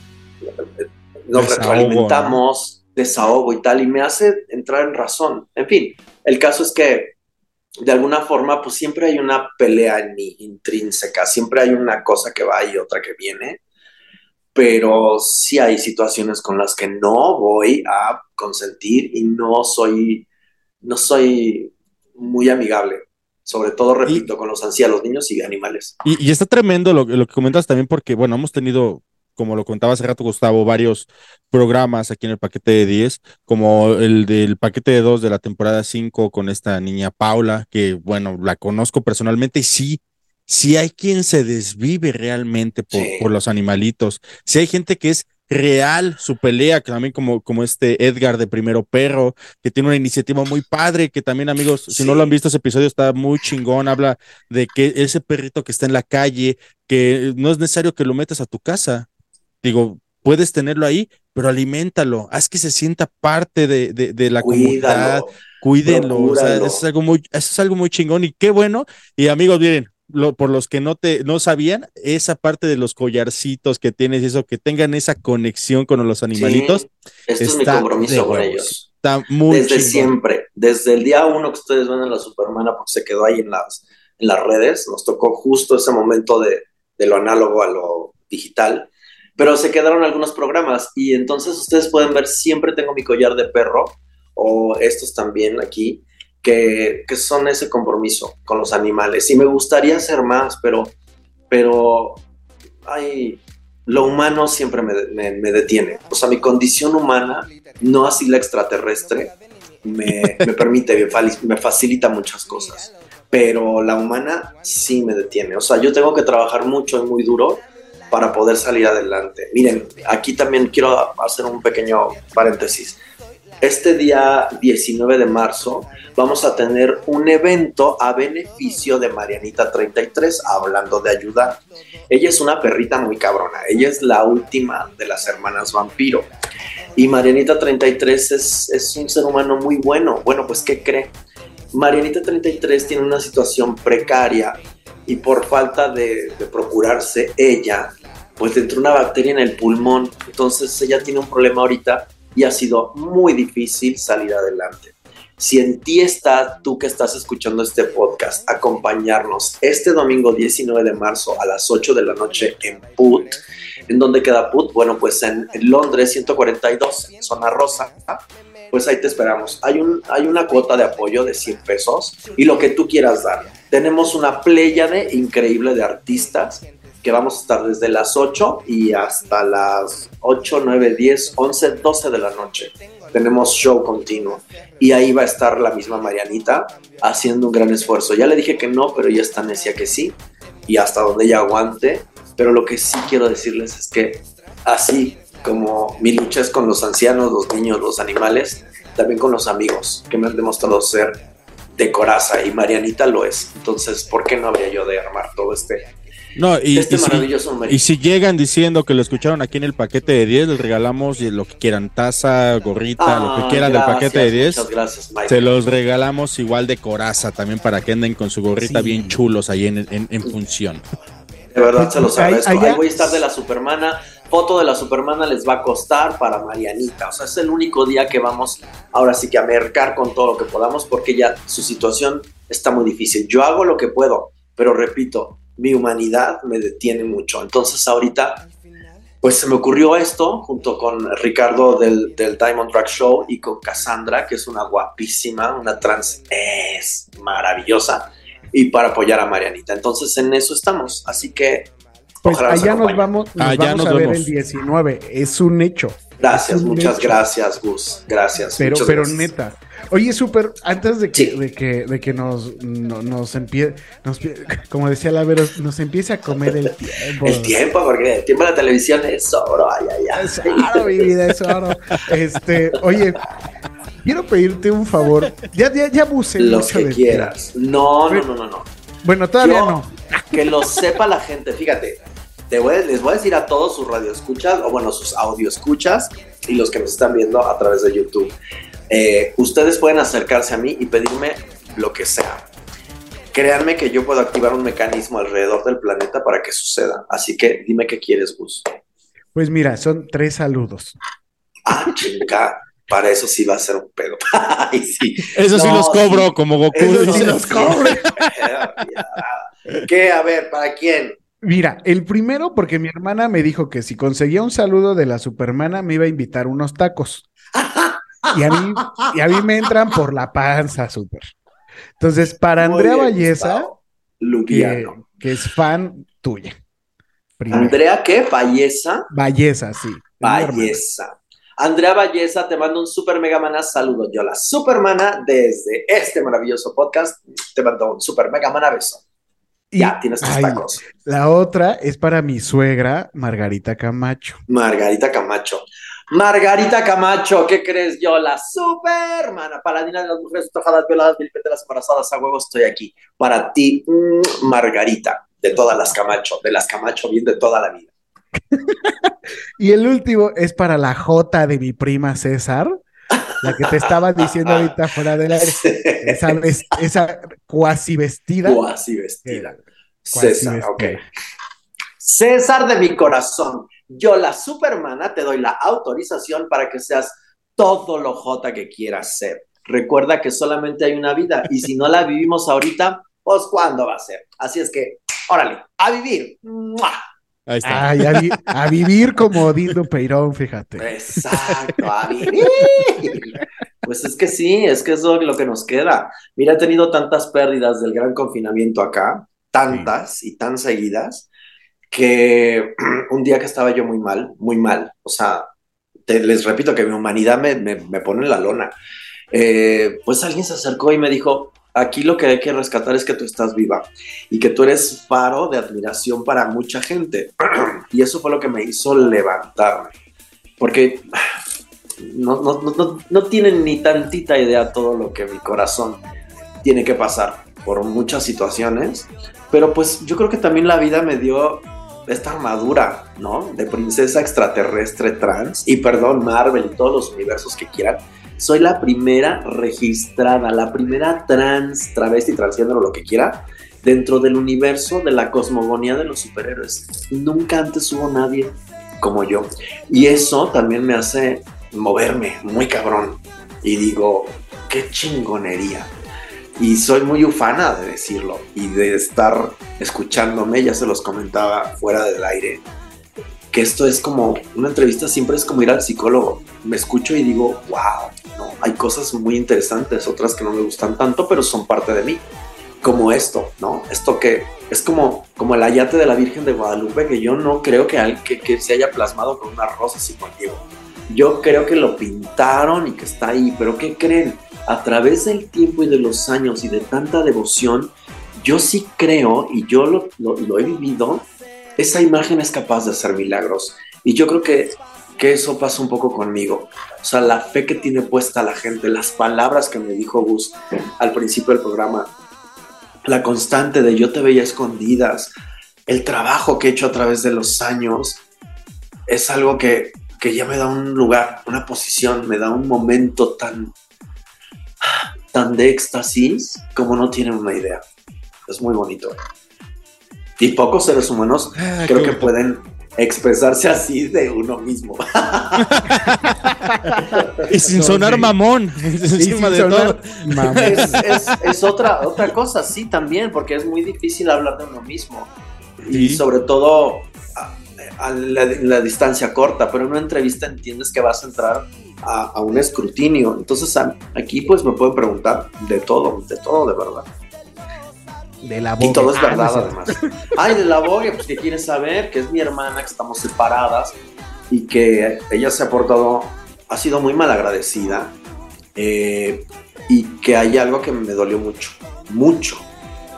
nos Desahogo, retroalimentamos, desahogo y tal, y me hace entrar en razón. En fin, el caso es que de alguna forma, pues siempre hay una pelea en mí intrínseca, siempre hay una cosa que va y otra que viene, pero sí hay situaciones con las que no voy a consentir y no soy, no soy muy amigable, sobre todo, repito, con los ancianos, niños y animales. Y, y está tremendo lo, lo que comentas también porque, bueno, hemos tenido, como lo contaba hace rato Gustavo, varios programas aquí en el paquete de 10, como el del paquete de 2 de la temporada 5 con esta niña Paula, que, bueno, la conozco personalmente y sí, sí hay quien se desvive realmente por, Sí. por los animalitos. Sí hay gente que es real su pelea, que también como, como este Edgar de Primero Perro, que tiene una iniciativa muy padre, que también amigos, si no lo han visto ese episodio está muy chingón, habla de que ese perrito que está en la calle, que no es necesario que lo metas a tu casa. Digo, puedes tenerlo ahí, pero aliméntalo, haz que se sienta parte de, de, de la comunidad, cuídenlo, o sea, eso es algo muy, eso es algo muy chingón y qué bueno. Y amigos, miren, lo- por los que no te no sabían, esa parte de los collarcitos que tienes y eso, que tengan esa conexión con los animalitos, Sí, Esto es mi está de compromiso con huevos. ellos. está muy desde chingón. siempre, desde el día uno que ustedes ven en la Supermana, porque se quedó ahí en las, en las redes, nos tocó justo ese momento de, de lo análogo a lo digital, pero se quedaron algunos programas y entonces ustedes pueden ver, siempre tengo mi collar de perro, o estos también aquí, que, que son ese compromiso con los animales. Y me gustaría hacer más, pero, pero ay, lo humano siempre me, me- me detiene. O sea, mi condición humana, no así la extraterrestre, me, me permite, me, facilita muchas cosas. Pero la humana sí me detiene. O sea, yo tengo que trabajar mucho y muy duro para poder salir adelante. Miren, aquí también quiero hacer un pequeño paréntesis. Este día 19 de marzo vamos a tener un evento a beneficio de Marianita 33, hablando de ayudar. Ella es una perrita muy cabrona, ella es la última de las hermanas vampiro. Y Marianita 33 es, es un ser humano muy bueno. Bueno, pues ¿qué cree? Marianita 33 tiene una situación precaria y por falta de, de procurarse ella, pues le entró una bacteria en el pulmón. Entonces ella tiene un problema ahorita y ha sido muy difícil salir adelante. Si en ti está, tú que estás escuchando este podcast, acompañarnos este domingo 19 de marzo a las 8 de la noche en Put. ¿En dónde queda Put? Bueno, pues en, en Londres 142, en zona rosa. Pues ahí te esperamos. Hay, un, hay una cuota de apoyo de 100 pesos y lo que tú quieras dar. Tenemos una pléyade increíble de artistas que vamos a estar desde las 8 y hasta las 8, 9, 10, 11, 12 de la noche. Tenemos show continuo y ahí va a estar la misma Marianita haciendo un gran esfuerzo. Ya le dije que no, pero ella está necia que sí y hasta donde ella aguante. Pero lo que sí quiero decirles es que así como mi lucha es con los ancianos, los niños, los animales, también con los amigos que me han demostrado ser de coraza y Marianita lo es. Entonces, ¿por qué no habría yo de armar todo este No, y, este y si, maravilloso numerito. y si llegan diciendo que lo escucharon aquí en el paquete de 10, les regalamos lo que quieran, taza, gorrita, lo Ah, que quieran del paquete de 10. Muchas gracias, Mike. Se los regalamos igual de coraza también para que anden con su gorrita Sí. bien chulos ahí en, en- en función. De verdad se los agradezco. Ahí voy a estar de la Supermana. Foto de la Supermana les va a costar para Marianita. O sea, es el único día que vamos ahora sí que a mercar con todo lo que podamos porque ya su situación está muy difícil. Yo hago lo que puedo, pero repito, mi humanidad me detiene mucho. Entonces ahorita, pues se me ocurrió esto junto con Ricardo del, del Diamond Drag Show y con Cassandra, que es una guapísima, una trans es maravillosa, y para apoyar a Marianita. Entonces en eso estamos. Así que Pues ojalá allá nos vamos, nos Allá vamos nos a ver vemos. el 19. Es un hecho. Gracias, muchas hecho. gracias, Gus. Gracias. Pero, pero gracias. neta. Oye, súper, antes de que, Sí. de que, de que nos, no- nos empiece, como decía la Veros, nos empiece a comer el tiempo. El tiempo, porque el tiempo de la televisión es oro. Ay, ay, ay. Es oro, mi vida, es oro. Este, oye, quiero pedirte un favor. Ya, ya, ya abusé mucho que de ti. quieras. No, no, no, no, no. Bueno, todavía Yo- no. Que lo sepa la gente. Fíjate, te voy les voy a decir a todos sus radioescuchas, o bueno, sus audioescuchas y los que nos están viendo a través de YouTube. Eh, ustedes pueden acercarse a mí y pedirme lo que sea. Créanme que yo puedo activar un mecanismo alrededor del planeta para que suceda. Así que dime qué quieres, Gus. Pues mira, son tres saludos. Ah, chinga. Para eso sí va a ser un pedo. *laughs* Ay, sí. Eso sí los cobro sí. como Goku. Eso sí *laughs* los cobro. ¿Qué? A ver, ¿para quién? Mira, el primero, porque mi hermana me dijo que si conseguía un saludo de la Supermana me iba a invitar unos tacos. Y a mí, y a mí me entran por la panza, súper. Entonces, para Muy Andrea bien, Valleza, que, Lubiano. que es fan tuya. Primero. Andrea, ¿qué? Valleza. Valleza, sí. Valleza. Andrea Valleza, te mando un super mega mana saludo. Yo, la supermana, desde este maravilloso podcast, te mando un super mega mana beso. Y- ya, tienes tus ay, tacos. La otra es para mi suegra, Margarita Camacho. Margarita Camacho. Margarita Camacho, ¿qué crees yo? La supermana, paladina de las mujeres tojadas, violadas, vilpeteras, embarazadas, a huevo, estoy aquí. Para ti, mm, Margarita, de todas las Camacho, de las Camacho, bien de toda la vida. *laughs* Y el último es para la J de mi prima César, la que te estaba diciendo ahorita fuera del aire. *laughs* Esa, esa cuasi vestida. Cuasi vestida. Eh, César, ok. vestida. César de mi corazón, yo la supermana te doy la autorización para que seas todo lo jota que quieras ser. Recuerda que solamente hay una vida y si no la vivimos ahorita, pues ¿cuándo va a ser? Así es que, órale, a vivir. ¡Mua! Ahí está. Ay, a, vi- a vivir como Dindo Peirón, fíjate. Exacto, a vivir. Pues es que sí, es que es lo, lo que nos queda. Mira, he tenido tantas pérdidas del gran confinamiento acá, tantas y tan seguidas, que *clears throat* un día que estaba yo muy mal, muy mal, o sea, les repito que mi humanidad me, me, pone en la lona. Eh, pues alguien se acercó y me dijo, aquí lo que hay que rescatar es que tú estás viva y que tú eres faro de admiración para mucha gente. *clears throat* y eso fue lo que me hizo levantarme. Porque no, no, no, no tienen ni tantita idea todo lo que mi corazón tiene que pasar por muchas situaciones. Pero pues yo creo que también la vida me dio esta armadura, ¿no? De princesa extraterrestre trans. Y perdón, Marvel y todos los universos que quieran. Soy la primera registrada, la primera trans, travesti, transgénero, lo que quiera, dentro del universo de la cosmogonía de los superhéroes. Nunca antes hubo nadie como yo. Y eso también me hace moverme muy cabrón. Y digo, qué chingonería. Y soy muy ufana de decirlo y de estar escuchándome, ya se los comentaba fuera del aire, que esto es como, una entrevista siempre es como ir al psicólogo. Me escucho y digo, wow, ¿no? hay cosas muy interesantes, otras que no me gustan tanto, pero son parte de mí. Como esto, ¿no? Esto que es como, como el ayate de la Virgen de Guadalupe, que yo no creo que, que se haya plasmado con una rosa así contigo. Yo creo que lo pintaron y que está ahí, pero ¿qué creen? A través del tiempo y de los años y de tanta devoción, yo sí creo, y yo lo, lo- he vivido, esa imagen es capaz de hacer milagros. Y yo creo que, que eso pasa un poco conmigo. O sea, la fe que tiene puesta la gente, las palabras que me dijo Gus al principio del programa, la constante de yo te veía escondidas, el trabajo que he hecho a través de los años, es algo que, que ya me da un lugar, una posición, me da un momento tan, tan de éxtasis como no tienen una idea. Es muy bonito. Y pocos seres humanos Ah, creo que pueden expresarse así de uno mismo. *laughs* Y sin sonar mamón, Sí, *laughs* encima sin de sonar todo. mamón. es, es- es otra, otra cosa, sí, también, porque es muy difícil hablar de uno mismo. Y sobre todo a, la, la distancia corta, pero en una entrevista entiendes que vas a entrar a, a un escrutinio. Entonces a- aquí pues me pueden preguntar de todo, de todo de verdad. De la Y boca. todo es Ah, no verdad sé. además. Ay, de la Bogue, pues que quieres saber, que es mi hermana, que estamos separadas y que ella se ha portado, ha sido muy mal agradecida eh, y que hay algo que me dolió mucho, mucho.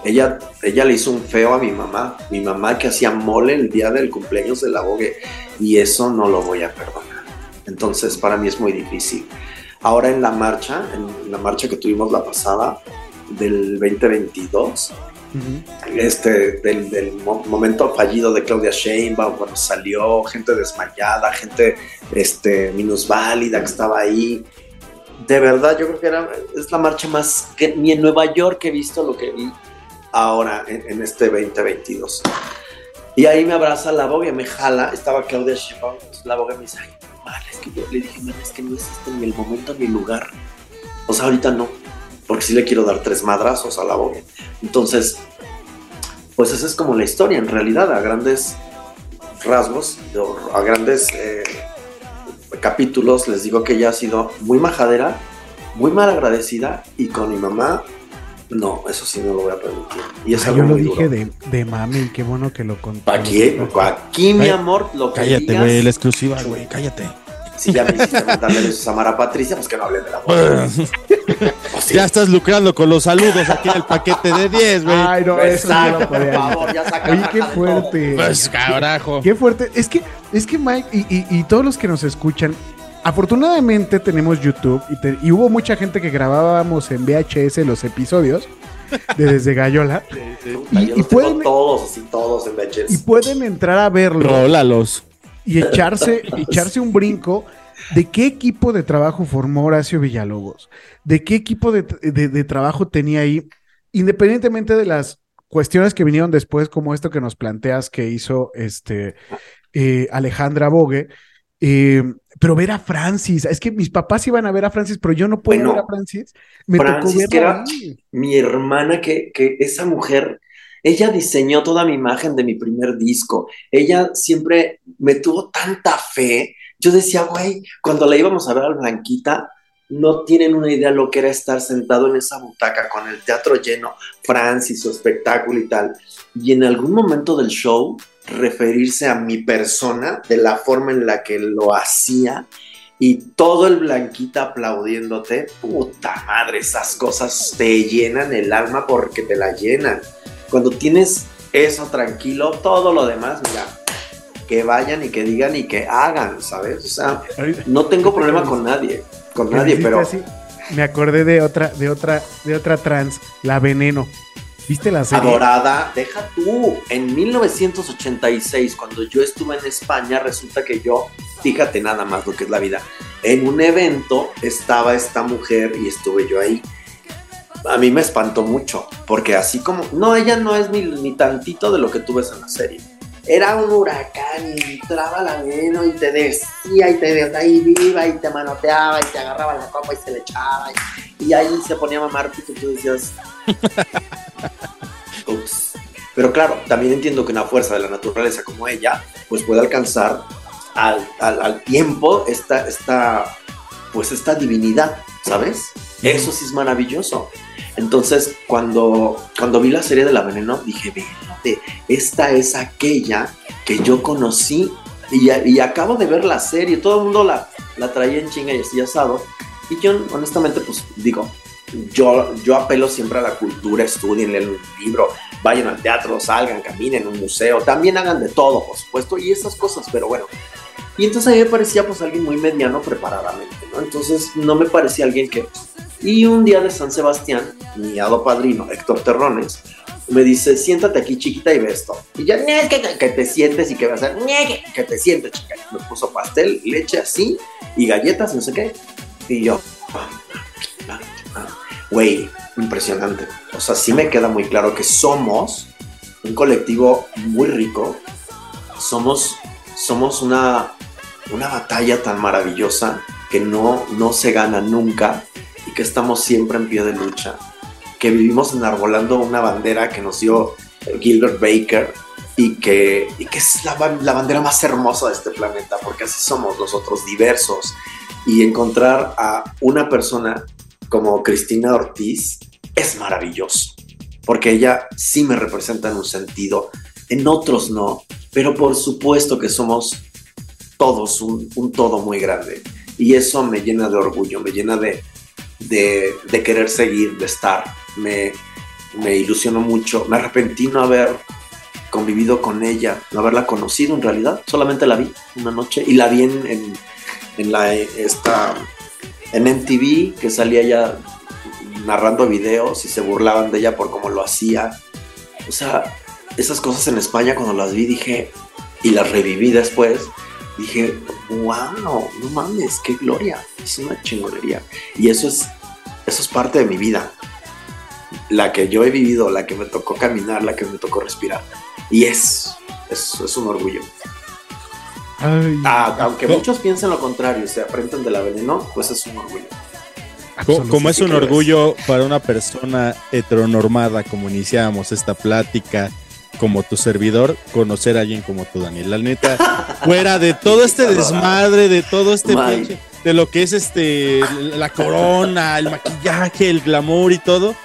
Ella, ella le hizo un feo a mi mamá, mi mamá que hacía mole el día del cumpleaños de la Bogue y eso no lo voy a perdonar. Entonces para mí es muy difícil. Ahora en la marcha, en la marcha que tuvimos la pasada del 2022, Ujú. este, del, del mo- momento fallido de Claudia Sheinbaum, cuando salió gente desmayada, gente este, minusválida que estaba ahí. De verdad, yo creo que era, es la marcha más que ni en Nueva York he visto lo que vi ahora en, en este 2022. Y ahí me abraza la boga, me jala, estaba Claudia Sheinbaum, la boga me dice, ay, man, es que yo le dije, man, es que no es este ni el momento ni el lugar. O sea, ahorita no, porque sí le quiero dar tres madrazos a la boga. Entonces, pues esa es como la historia, en realidad, a grandes rasgos, a grandes eh, capítulos, les digo que ella ha sido muy majadera, muy mal agradecida, y con mi mamá, no, eso sí no lo voy a permitir. Y es Ah, algo yo lo muy dije duro. de, de mami, qué bueno que lo conté. Aquí, aquí, mi amor, lo que Cállate, digas, güey, la exclusiva, güey, cállate. si ya me hiciste mandarle besos a Mara Patricia, pues que no hable de la boda. *laughs* Pues sí. Ya estás lucrando con los saludos aquí en el paquete de 10, güey. Ay, no, eso no por podía favor, ya saca Oye, la qué fuerte. Pues carajo. Qué fuerte. Es que, es que Mike y, y- y todos los que nos escuchan, afortunadamente tenemos YouTube y, te- y hubo mucha gente que grabábamos en VHS los episodios de Desde Gallola Y- yo y pueden- todos, así todos en VHS. y pueden entrar a verlo Rólalos. y echarse, echarse un brinco de qué equipo de trabajo formó Horacio Villalobos, de qué equipo de, de- de trabajo tenía ahí, independientemente de las cuestiones que vinieron después, como esto que nos planteas que hizo este eh, Alejandra Bogue. Eh, pero ver a Francis, es que mis papás iban a ver a Francis, pero yo no puedo Bueno, ver a Francis. Me Francis, tocó que era- mi hermana, que, que esa mujer, ella diseñó toda mi imagen de mi primer disco. Ella siempre me tuvo tanta fe. Yo decía, güey, cuando la íbamos a ver al Blanquita, no tienen una idea lo que era estar sentado en esa butaca con el teatro lleno, Francis, su espectáculo y tal. Y en algún momento del show, referirse a mi persona de la forma en la que lo hacía y todo el blanquita aplaudiéndote, puta madre, esas cosas te llenan el alma porque te la llenan. Cuando tienes eso tranquilo, todo lo demás, mira, que vayan y que digan y que hagan, ¿sabes? O sea, no tengo problema con nadie, con nadie, pero así, me acordé de otra, de otra, de otra trans, la Veneno. ¿Viste la serie? adorada, deja tú. En 1986, cuando yo estuve en España, resulta que yo, fíjate nada más lo que es la vida, en un evento estaba esta mujer y estuve yo ahí. A mí me espantó mucho, porque así como, no, ella no es ni, ni tantito de lo que tú ves en la serie. era un huracán y entraba la veneno y te decía y te decía ahí viva y te manoteaba y te agarraba la copa y se le echaba y, y ahí se ponía a mamar y tú decías. Pero claro, también entiendo que una fuerza de la naturaleza como ella, pues puede alcanzar al, al- al tiempo esta, esta, pues esta divinidad, ¿sabes? Eso sí es maravilloso. Entonces, cuando, cuando vi la serie de la veneno, dije, vete, esta es aquella que yo conocí y, y acabo de ver la serie, todo el mundo la, la traía en chinga y así asado. Y yo, honestamente, pues digo, yo, yo apelo siempre a la cultura, estudien el libro, vayan al teatro, salgan, caminen en un museo, también hagan de todo, por supuesto, y esas cosas, pero bueno. Y entonces a mí me parecía pues alguien muy mediano preparadamente, ¿no? Entonces no me parecía alguien que... Y un día de San Sebastián, mi hado padrino, Héctor Terrones, me dice, siéntate aquí chiquita y ve esto. Y "Nie, que, que- te sientes y que vas a hacer, "Nie, que, te sientes chica. Y Me puso pastel, leche así, y galletas, no sé qué. Y yo, ah, ah, ah. Güey, impresionante. O sea, sí me queda muy claro que somos un colectivo muy rico. Somos, somos una, una batalla tan maravillosa que no, no se gana nunca y que estamos siempre en pie de lucha. Que vivimos enarbolando una bandera que nos dio Gilbert Baker y que, y que es la, la bandera más hermosa de este planeta, porque así somos nosotros, diversos. Y encontrar a una persona como Cristina Ortiz es maravilloso, porque ella sí me representa en un sentido, en otros no, pero por supuesto que somos todos un, todo muy grande. Y eso me llena de orgullo, me llena de, de, de querer seguir, de estar. Me, me ilusionó mucho, me arrepentí no haber convivido con ella, no haberla conocido en realidad, solamente la vi una noche y la vi en, en, en la, esta, en MTV, que salía ella narrando videos y se burlaban de ella por cómo lo hacía. O sea, esas cosas en España cuando las vi dije, y las reviví después, dije, wow, no mames, qué gloria, es una chingonería. Y eso es, eso es parte de mi vida. La que yo he vivido, la que me tocó caminar, la que me tocó respirar. Y es, es, es un orgullo. Ay, Ah, aunque No. muchos piensen lo contrario, se aprenden de la veneno, pues es un orgullo. Co- Como es un orgullo para una persona heteronormada, como iniciábamos esta plática, como tu servidor, conocer a alguien como tú, Daniel. La neta, *laughs* fuera de todo este desmadre, de todo este pinche- de lo que es este la corona, el maquillaje, el glamour y todo,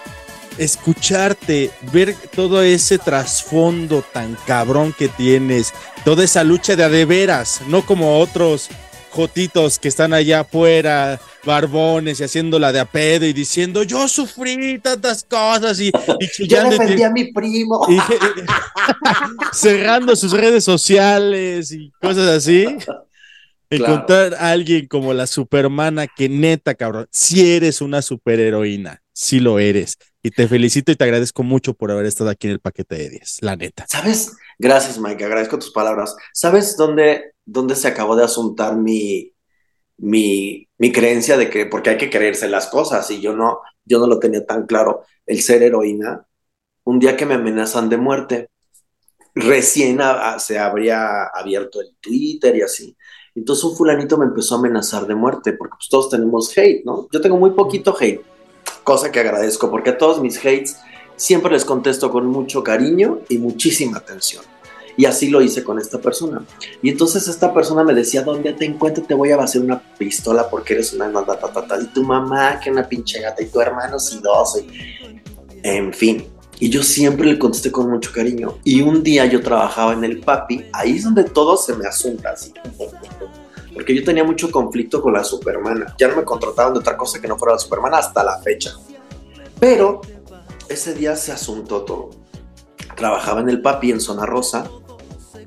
escucharte, ver todo ese trasfondo tan cabrón que tienes, toda esa lucha de a de veras, no como otros jotitos que están allá afuera, barbones y haciéndola de a pedo y diciendo yo sufrí tantas cosas y, y Yo chillando y- defendí a mi primo. y- *laughs* cerrando sus redes sociales y cosas así. Encontrar a alguien como la supermana que neta, cabrón, si eres una superheroína, si lo eres. Y te felicito y te agradezco mucho por haber estado aquí en el paquete de 10, la neta. ¿Sabes? Gracias, Mike, agradezco tus palabras. ¿Sabes dónde, dónde se acabó de asuntar mi, mi, mi creencia de que, porque hay que creerse las cosas, y yo no, yo no lo tenía tan claro, el ser heroína, un día que me amenazan de muerte, recién se habría abierto el Twitter y así. Entonces un fulanito me empezó a amenazar de muerte, porque pues todos tenemos hate, ¿no? Yo tengo muy poquito hate, cosa que agradezco, porque a todos mis hates siempre les contesto con mucho cariño y muchísima atención. Y así lo hice con esta persona. Y entonces esta persona me decía, ¿dónde te encuentro? Te voy a hacer una pistola porque eres una nada, Y tu mamá, que una pinche gata, y tu hermano, si dos. y- En fin. Y yo siempre le contesté con mucho cariño. Y un día yo trabajaba en el papi, ahí es donde todo se me asunta así. Porque yo tenía mucho conflicto con la supermana. Ya no me contrataban de otra cosa que no fuera la supermana hasta la fecha. Pero ese día se asuntó todo. Trabajaba en el papi en Zona Rosa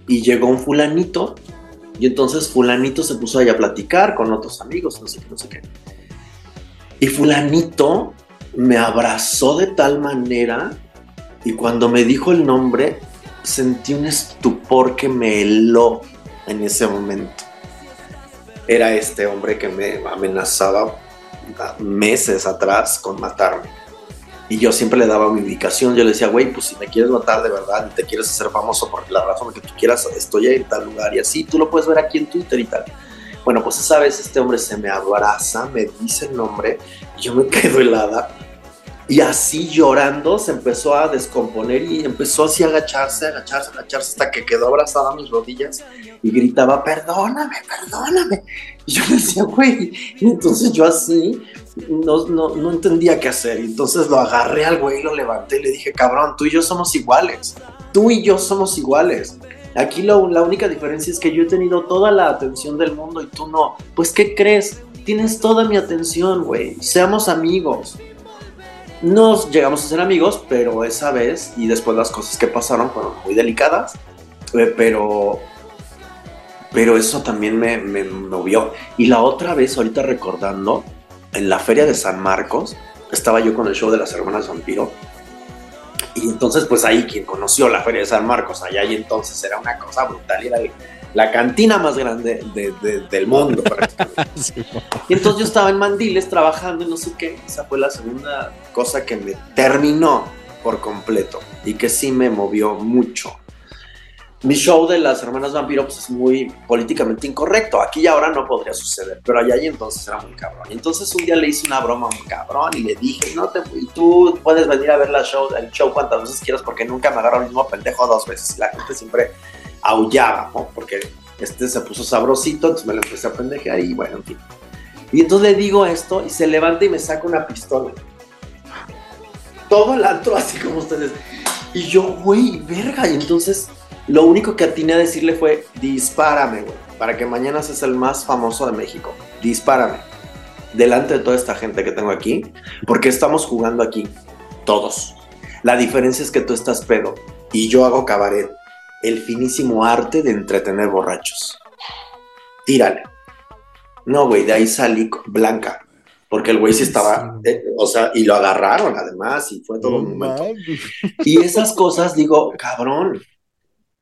y llegó un fulanito y entonces fulanito se puso ahí a platicar con otros amigos, no sé qué, no sé qué. Y fulanito me abrazó de tal manera y cuando me dijo el nombre sentí un estupor que me heló en ese momento. Era este hombre que me amenazaba meses atrás con matarme. Y yo siempre le daba mi ubicación. Yo le decía, güey, pues si me quieres matar de verdad y te quieres hacer famoso por la razón que tú quieras, estoy en tal lugar y así. Tú lo puedes ver aquí en Twitter y tal. Bueno, pues esa vez este hombre se me abraza, me dice el nombre y yo me *laughs* quedo helada. Y así llorando se empezó a descomponer y empezó así a agacharse, agacharse, agacharse hasta que quedó abrazada a mis rodillas y gritaba, perdóname, perdóname. Y yo le decía, güey, y entonces yo así no, no, no entendía qué hacer. Y entonces lo agarré al güey, lo levanté y le dije, cabrón, tú y yo somos iguales. Tú y yo somos iguales. Aquí la única diferencia es que yo he tenido toda la atención del mundo y tú no. Pues, ¿qué crees? Tienes toda mi atención, güey. Seamos amigos. Nos llegamos a ser amigos, pero esa vez y después las cosas que pasaron fueron muy delicadas. eh, Pero, pero eso también me, movió. Y la otra vez, ahorita recordando, en la feria de San Marcos, estaba yo con el show de las hermanas Vampiro. Y entonces, pues ahí quien conoció la feria de San Marcos, allá y entonces era una cosa brutal, era el- la cantina más grande de- de- del mundo. prácticamente. *laughs* y entonces yo estaba en Mandiles trabajando y no sé qué, esa fue la segunda cosa que me terminó por completo y que sí me movió mucho. Mi show de las hermanas vampiro pues, es muy políticamente incorrecto. Aquí y ahora no podría suceder, pero allá y entonces era muy cabrón. Y entonces un día le hice una broma un cabrón y le dije, no te, tú puedes venir a ver la show, el show cuantas veces quieras porque nunca me agarro el mismo pendejo dos veces. Y la gente siempre aullaba, ¿no? Porque este se puso sabrosito, entonces me lo empecé a pendejear y bueno, en fin. Y entonces le digo esto y se levanta y me saca una pistola. Todo el antro así como ustedes. Y yo, güey, verga. Y entonces lo único que atiné a decirle fue, dispárame, güey, para que mañana seas el más famoso de México. Dispárame. Delante de toda esta gente que tengo aquí, porque estamos jugando aquí, todos. La diferencia es que tú estás pedo y yo hago cabaret. El finísimo arte de entretener borrachos. Tírale. No, güey, de ahí salí blanca. Porque el güey sí estaba, eh, o sea, y lo agarraron además, y fue todo un momento. Y esas cosas digo, cabrón.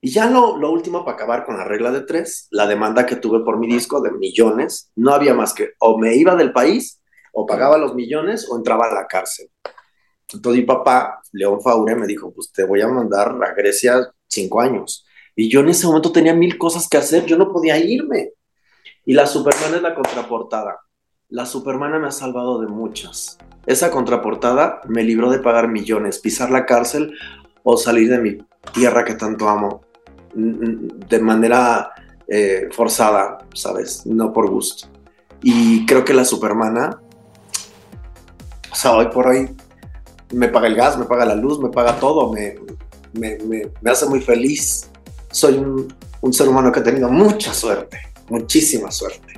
Y ya lo, lo último para acabar con la regla de tres, la demanda que tuve por mi disco de millones, no había más que o me iba del país, o pagaba los millones, o entraba a la cárcel. Entonces mi papá, León Faure, me dijo, pues te voy a mandar a Grecia cinco años. Y yo en ese momento tenía mil cosas que hacer, yo no podía irme. Y la Superman es la contraportada. La Supermana me ha salvado de muchas. Esa contraportada me libró de pagar millones, pisar la cárcel o salir de mi tierra que tanto amo de manera eh, forzada, ¿sabes? No por gusto. Y creo que la Supermana, o sea, hoy por hoy me paga el gas, me paga la luz, me paga todo, me, me, me- me hace muy feliz. Soy un, un ser humano que ha tenido mucha suerte, muchísima suerte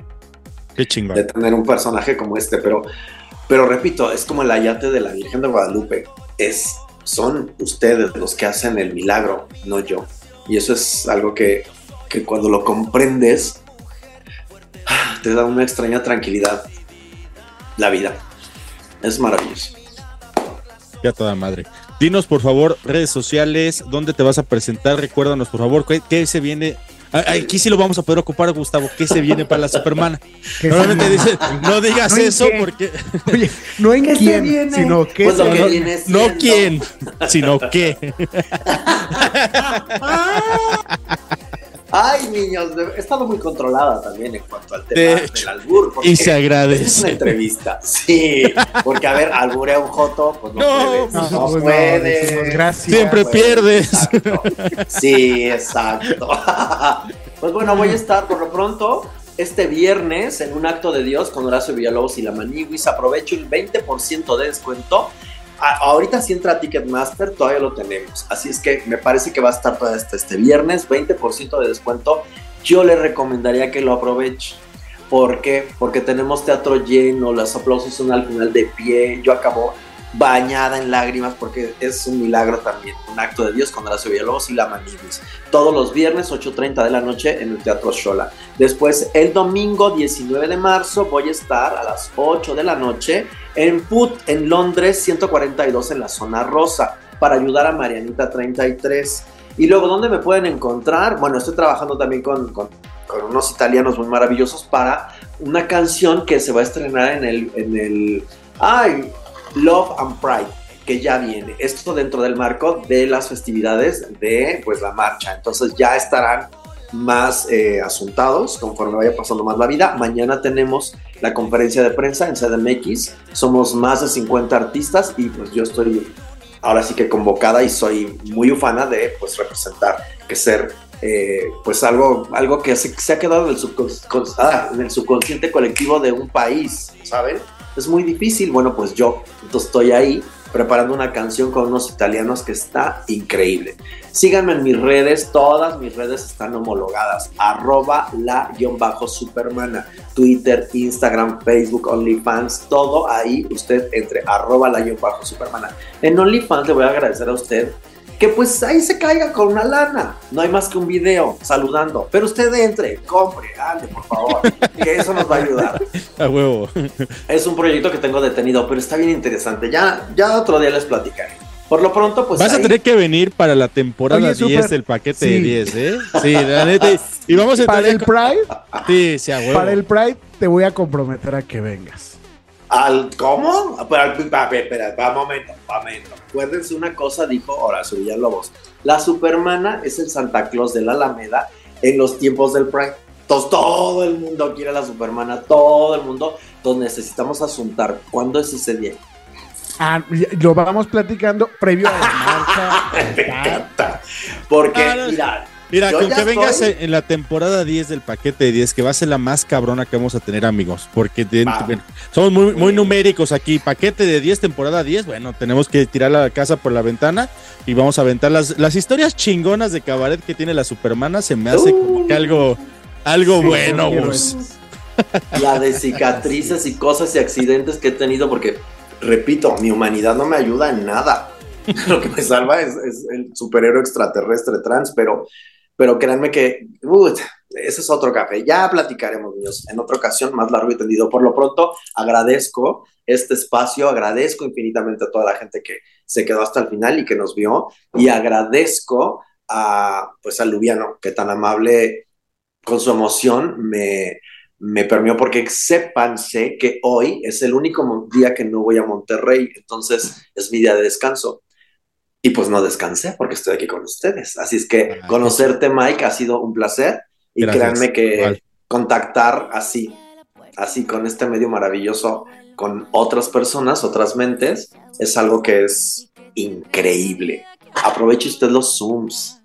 Qué de chingón. tener un personaje como este, pero, pero repito, es como el ayate de la Virgen de Guadalupe. Es, son ustedes los que hacen el milagro, no yo. Y eso es algo que, que cuando lo comprendes, te da una extraña tranquilidad. La vida. Es maravilloso. Ya toda madre. Dinos, por favor, redes sociales, dónde te vas a presentar. Recuérdanos, por favor, qué, qué se viene. Ah, Aquí sí lo vamos a poder ocupar, Gustavo. ¿Qué se viene para la Superman? *laughs* Que Normalmente sí. dicen, no digas No eso qué. porque *laughs* Oye, no en ¿Qué se quién, viene? sino que Pues no, que no, viene no siendo- quién, sino qué. *laughs* Ay, niños, he estado muy controlada también en cuanto al tema De del albur. porque Y se Es una agradece. entrevista, sí, porque a ver, alburea un joto, pues no, No, puedes, pues, no, pues, no, puedes. decimos gracias. Siempre pierdes. exacto. Sí, exacto. *laughs* Pues bueno, voy a estar por lo pronto este viernes en un acto de Dios con Horacio Villalobos y la Maniguis. Aprovecho el 20% de descuento. Ahorita si entra Ticketmaster, todavía lo tenemos. Así es que me parece que va a estar todo este, este viernes, 20% de descuento. Yo le recomendaría que lo aproveche. ¿Por qué? Porque tenemos teatro lleno, los aplausos son al final de pie. Yo acabo bañada en lágrimas porque es un milagro también, un acto de Dios con Horacio Villalobos y la Maniguis. Todos los viernes 8.30 de la noche en el Teatro Shola. Después el domingo 19 de marzo voy a estar a las 8 de la noche en Put en Londres 142 en la zona rosa para ayudar a Marianita 33. Y luego, ¿dónde me pueden encontrar? Bueno, estoy trabajando también con, con- con unos italianos muy maravillosos para una canción que se va a estrenar en el, en el ay, Love and Pride. que ya viene. Esto dentro del marco de las festividades de pues la marcha. Entonces ya estarán más eh, asuntados conforme vaya pasando más la vida. Mañana tenemos la conferencia de prensa en CDMX. Somos más de 50 artistas y pues yo estoy ahora sí que convocada y soy muy ufana de pues representar, que ser eh, pues algo, algo que se, ha quedado ah, en el subconsciente colectivo de un país, ¿saben? Es muy difícil, bueno pues yo estoy ahí preparando una canción con unos italianos que está increíble. Síganme en mis redes, todas mis redes están homologadas. Arroba la-supermana. Twitter, Instagram, Facebook, OnlyFans, todo ahí usted entre arroba la-supermana. En OnlyFans le voy a agradecer a usted que pues ahí se caiga con una lana. No hay más que un video saludando. Pero usted entre, compre, ande, por favor. que eso nos va a ayudar. *laughs* A huevo. Es un proyecto que tengo detenido, pero está bien interesante. Ya, ya otro día les platicaré. Por lo pronto, pues Vas a tener que venir para la temporada Oye, 10 súper. del paquete de Sí. 10, ¿eh? Sí, la neta. Y vamos a Para el entrar. Pride, Sí, sí, a huevo. para el Pride te voy a comprometer a que vengas. Al, ¿Cómo? Pero, a ver, espera, va, momento, momento. Acuérdense una cosa, dijo Horacio Villalobos. La Supermana es el Santa Claus de la Alameda en los tiempos del Pride. Entonces, todo el mundo quiere a la Supermana, todo el mundo. Entonces, necesitamos asuntar cuándo es ese día. Ah, lo vamos platicando previo a la *laughs* marcha. Me encanta. Porque, Ah, no. mira, Mira, Yo con que vengas estoy. en la temporada 10 del paquete de 10, que va a ser la más cabrona que vamos a tener, amigos. Porque de- bueno, somos muy, muy numéricos aquí. Paquete de 10, temporada 10. Bueno, tenemos que tirar la casa por la ventana y vamos a aventar las, las historias chingonas de cabaret que tiene la Supermana. Se me hace como que algo, algo Sí, bueno, Gus. la de cicatrices y cosas y accidentes que he tenido, porque, repito, mi humanidad no me ayuda en nada. *laughs* Lo que me salva es, es el superhéroe extraterrestre trans, pero, pero créanme que uh, ese es otro café. Ya platicaremos, niños, en otra ocasión más largo y tendido. Por lo pronto, agradezco este espacio, agradezco infinitamente a toda la gente que se quedó hasta el final y que nos vio, y agradezco a, pues, a Lubiano, que tan amable con su emoción me, me permeó porque sépanse que hoy es el único día que no voy a Monterrey, entonces es mi día de descanso. Y pues no descansé porque estoy aquí con ustedes. Así es que conocerte, Mike, ha sido un placer. Y Gracias. créanme que contactar así, así con este medio maravilloso, con otras personas, otras mentes, es algo que es increíble. Aproveche usted los Zooms.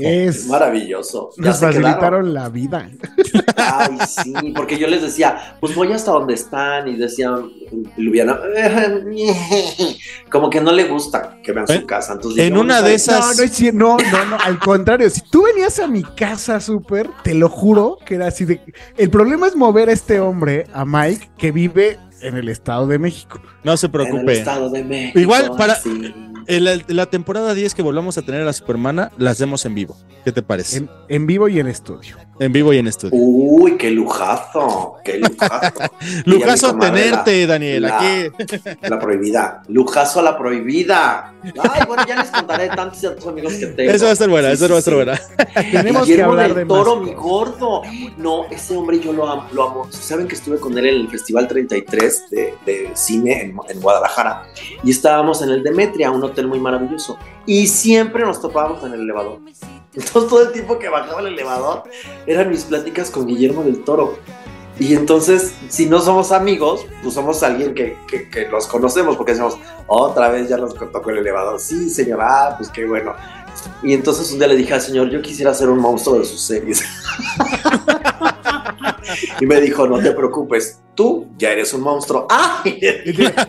Es- *laughs* maravilloso. Ya Nos facilitaron la vida. Ay, sí, porque yo les decía, pues voy hasta donde están y decían, Lubiana, como que no le gusta que vean Eh, su casa. Entonces, en una de esas- No, no, no, no, no, al contrario, si tú venías a mi casa, súper, te lo juro que era así de... El problema es mover a este hombre, a Mike, que vive en el Estado de México. No se En el preocupe. Estado de México. Igual, para- sí. En la, la temporada 10 que volvamos a tener a la Supermana, la hacemos en vivo. ¿Qué te parece? En, en vivo y en estudio. En vivo y en estudio. Uy, qué lujazo, qué *laughs* lujazo. Lujazo tenerte, Daniel, la- aquí. La prohibida, lujazo a la prohibida. Ay, bueno, ya les contaré tantos y tantos amigos que tengo. Eso va a estar buena, Sí, eso sí, va a estar sí. buena. Tenemos que hablar del de Toro, más mi gordo. No, ese hombre yo lo amo, lo amo. Saben que estuve con él en el Festival 33 de, de cine en, en Guadalajara y estábamos en el Demetria, un hotel muy maravilloso. Y siempre nos topábamos en el elevador. Entonces todo el tiempo que bajaba el elevador eran mis pláticas con Guillermo del Toro. Y entonces, si no somos amigos, pues somos alguien que, que, conocemos, porque decimos, otra vez ya nos tocó el elevador. Sí, señor, ah, pues qué bueno. Y entonces un día le dije al señor, yo quisiera ser un monstruo de sus series. *laughs* y me dijo, no te preocupes, tú ya eres un monstruo. *laughs* ¡Ah!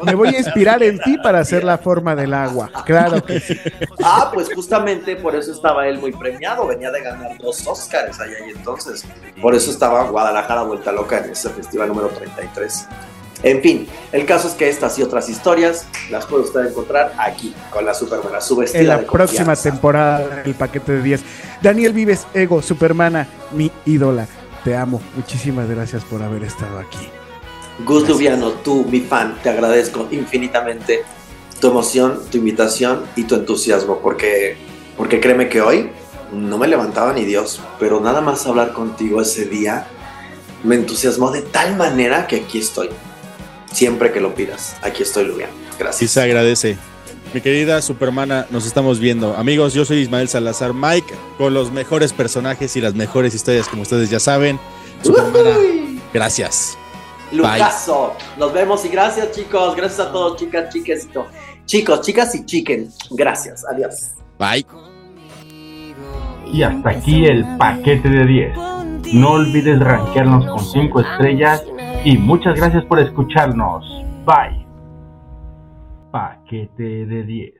Me voy a inspirar en ti para hacer la forma del agua. Claro que sí. Ah, pues justamente por eso estaba él muy premiado, venía de ganar dos Oscars allá y entonces, por eso estaba Guadalajara vuelta loca en ese festival número 33. En fin, el caso es que estas y otras historias las puede usted encontrar aquí con la Supermana, su vestida En la de próxima confianza. temporada del paquete de 10. Daniel Vives, Ego, Supermana, mi ídola. Te amo. Muchísimas gracias por haber estado aquí. Gus Lubiano, tú, mi fan, te agradezco infinitamente tu emoción, tu invitación y tu entusiasmo, porque, porque créeme que hoy no me levantaba ni Dios, pero nada más hablar contigo ese día me entusiasmó de tal manera que aquí estoy. Siempre que lo pidas. Aquí estoy, Lubián. Gracias. se agradece. Mi querida Supermana, nos estamos viendo. Amigos, yo soy Ismael Salazar Mike, con los mejores personajes y las mejores historias, como ustedes ya saben. Supermana, Uy. gracias. Lucaso. Nos vemos y gracias, chicos. Gracias a todos, chicas, y to- Chicos, chicas y chicken. Gracias. Adiós. Bye. Y hasta aquí el paquete de 10. No olvides rankearnos con 5 estrellas y muchas gracias por escucharnos. Bye. Paquete de 10.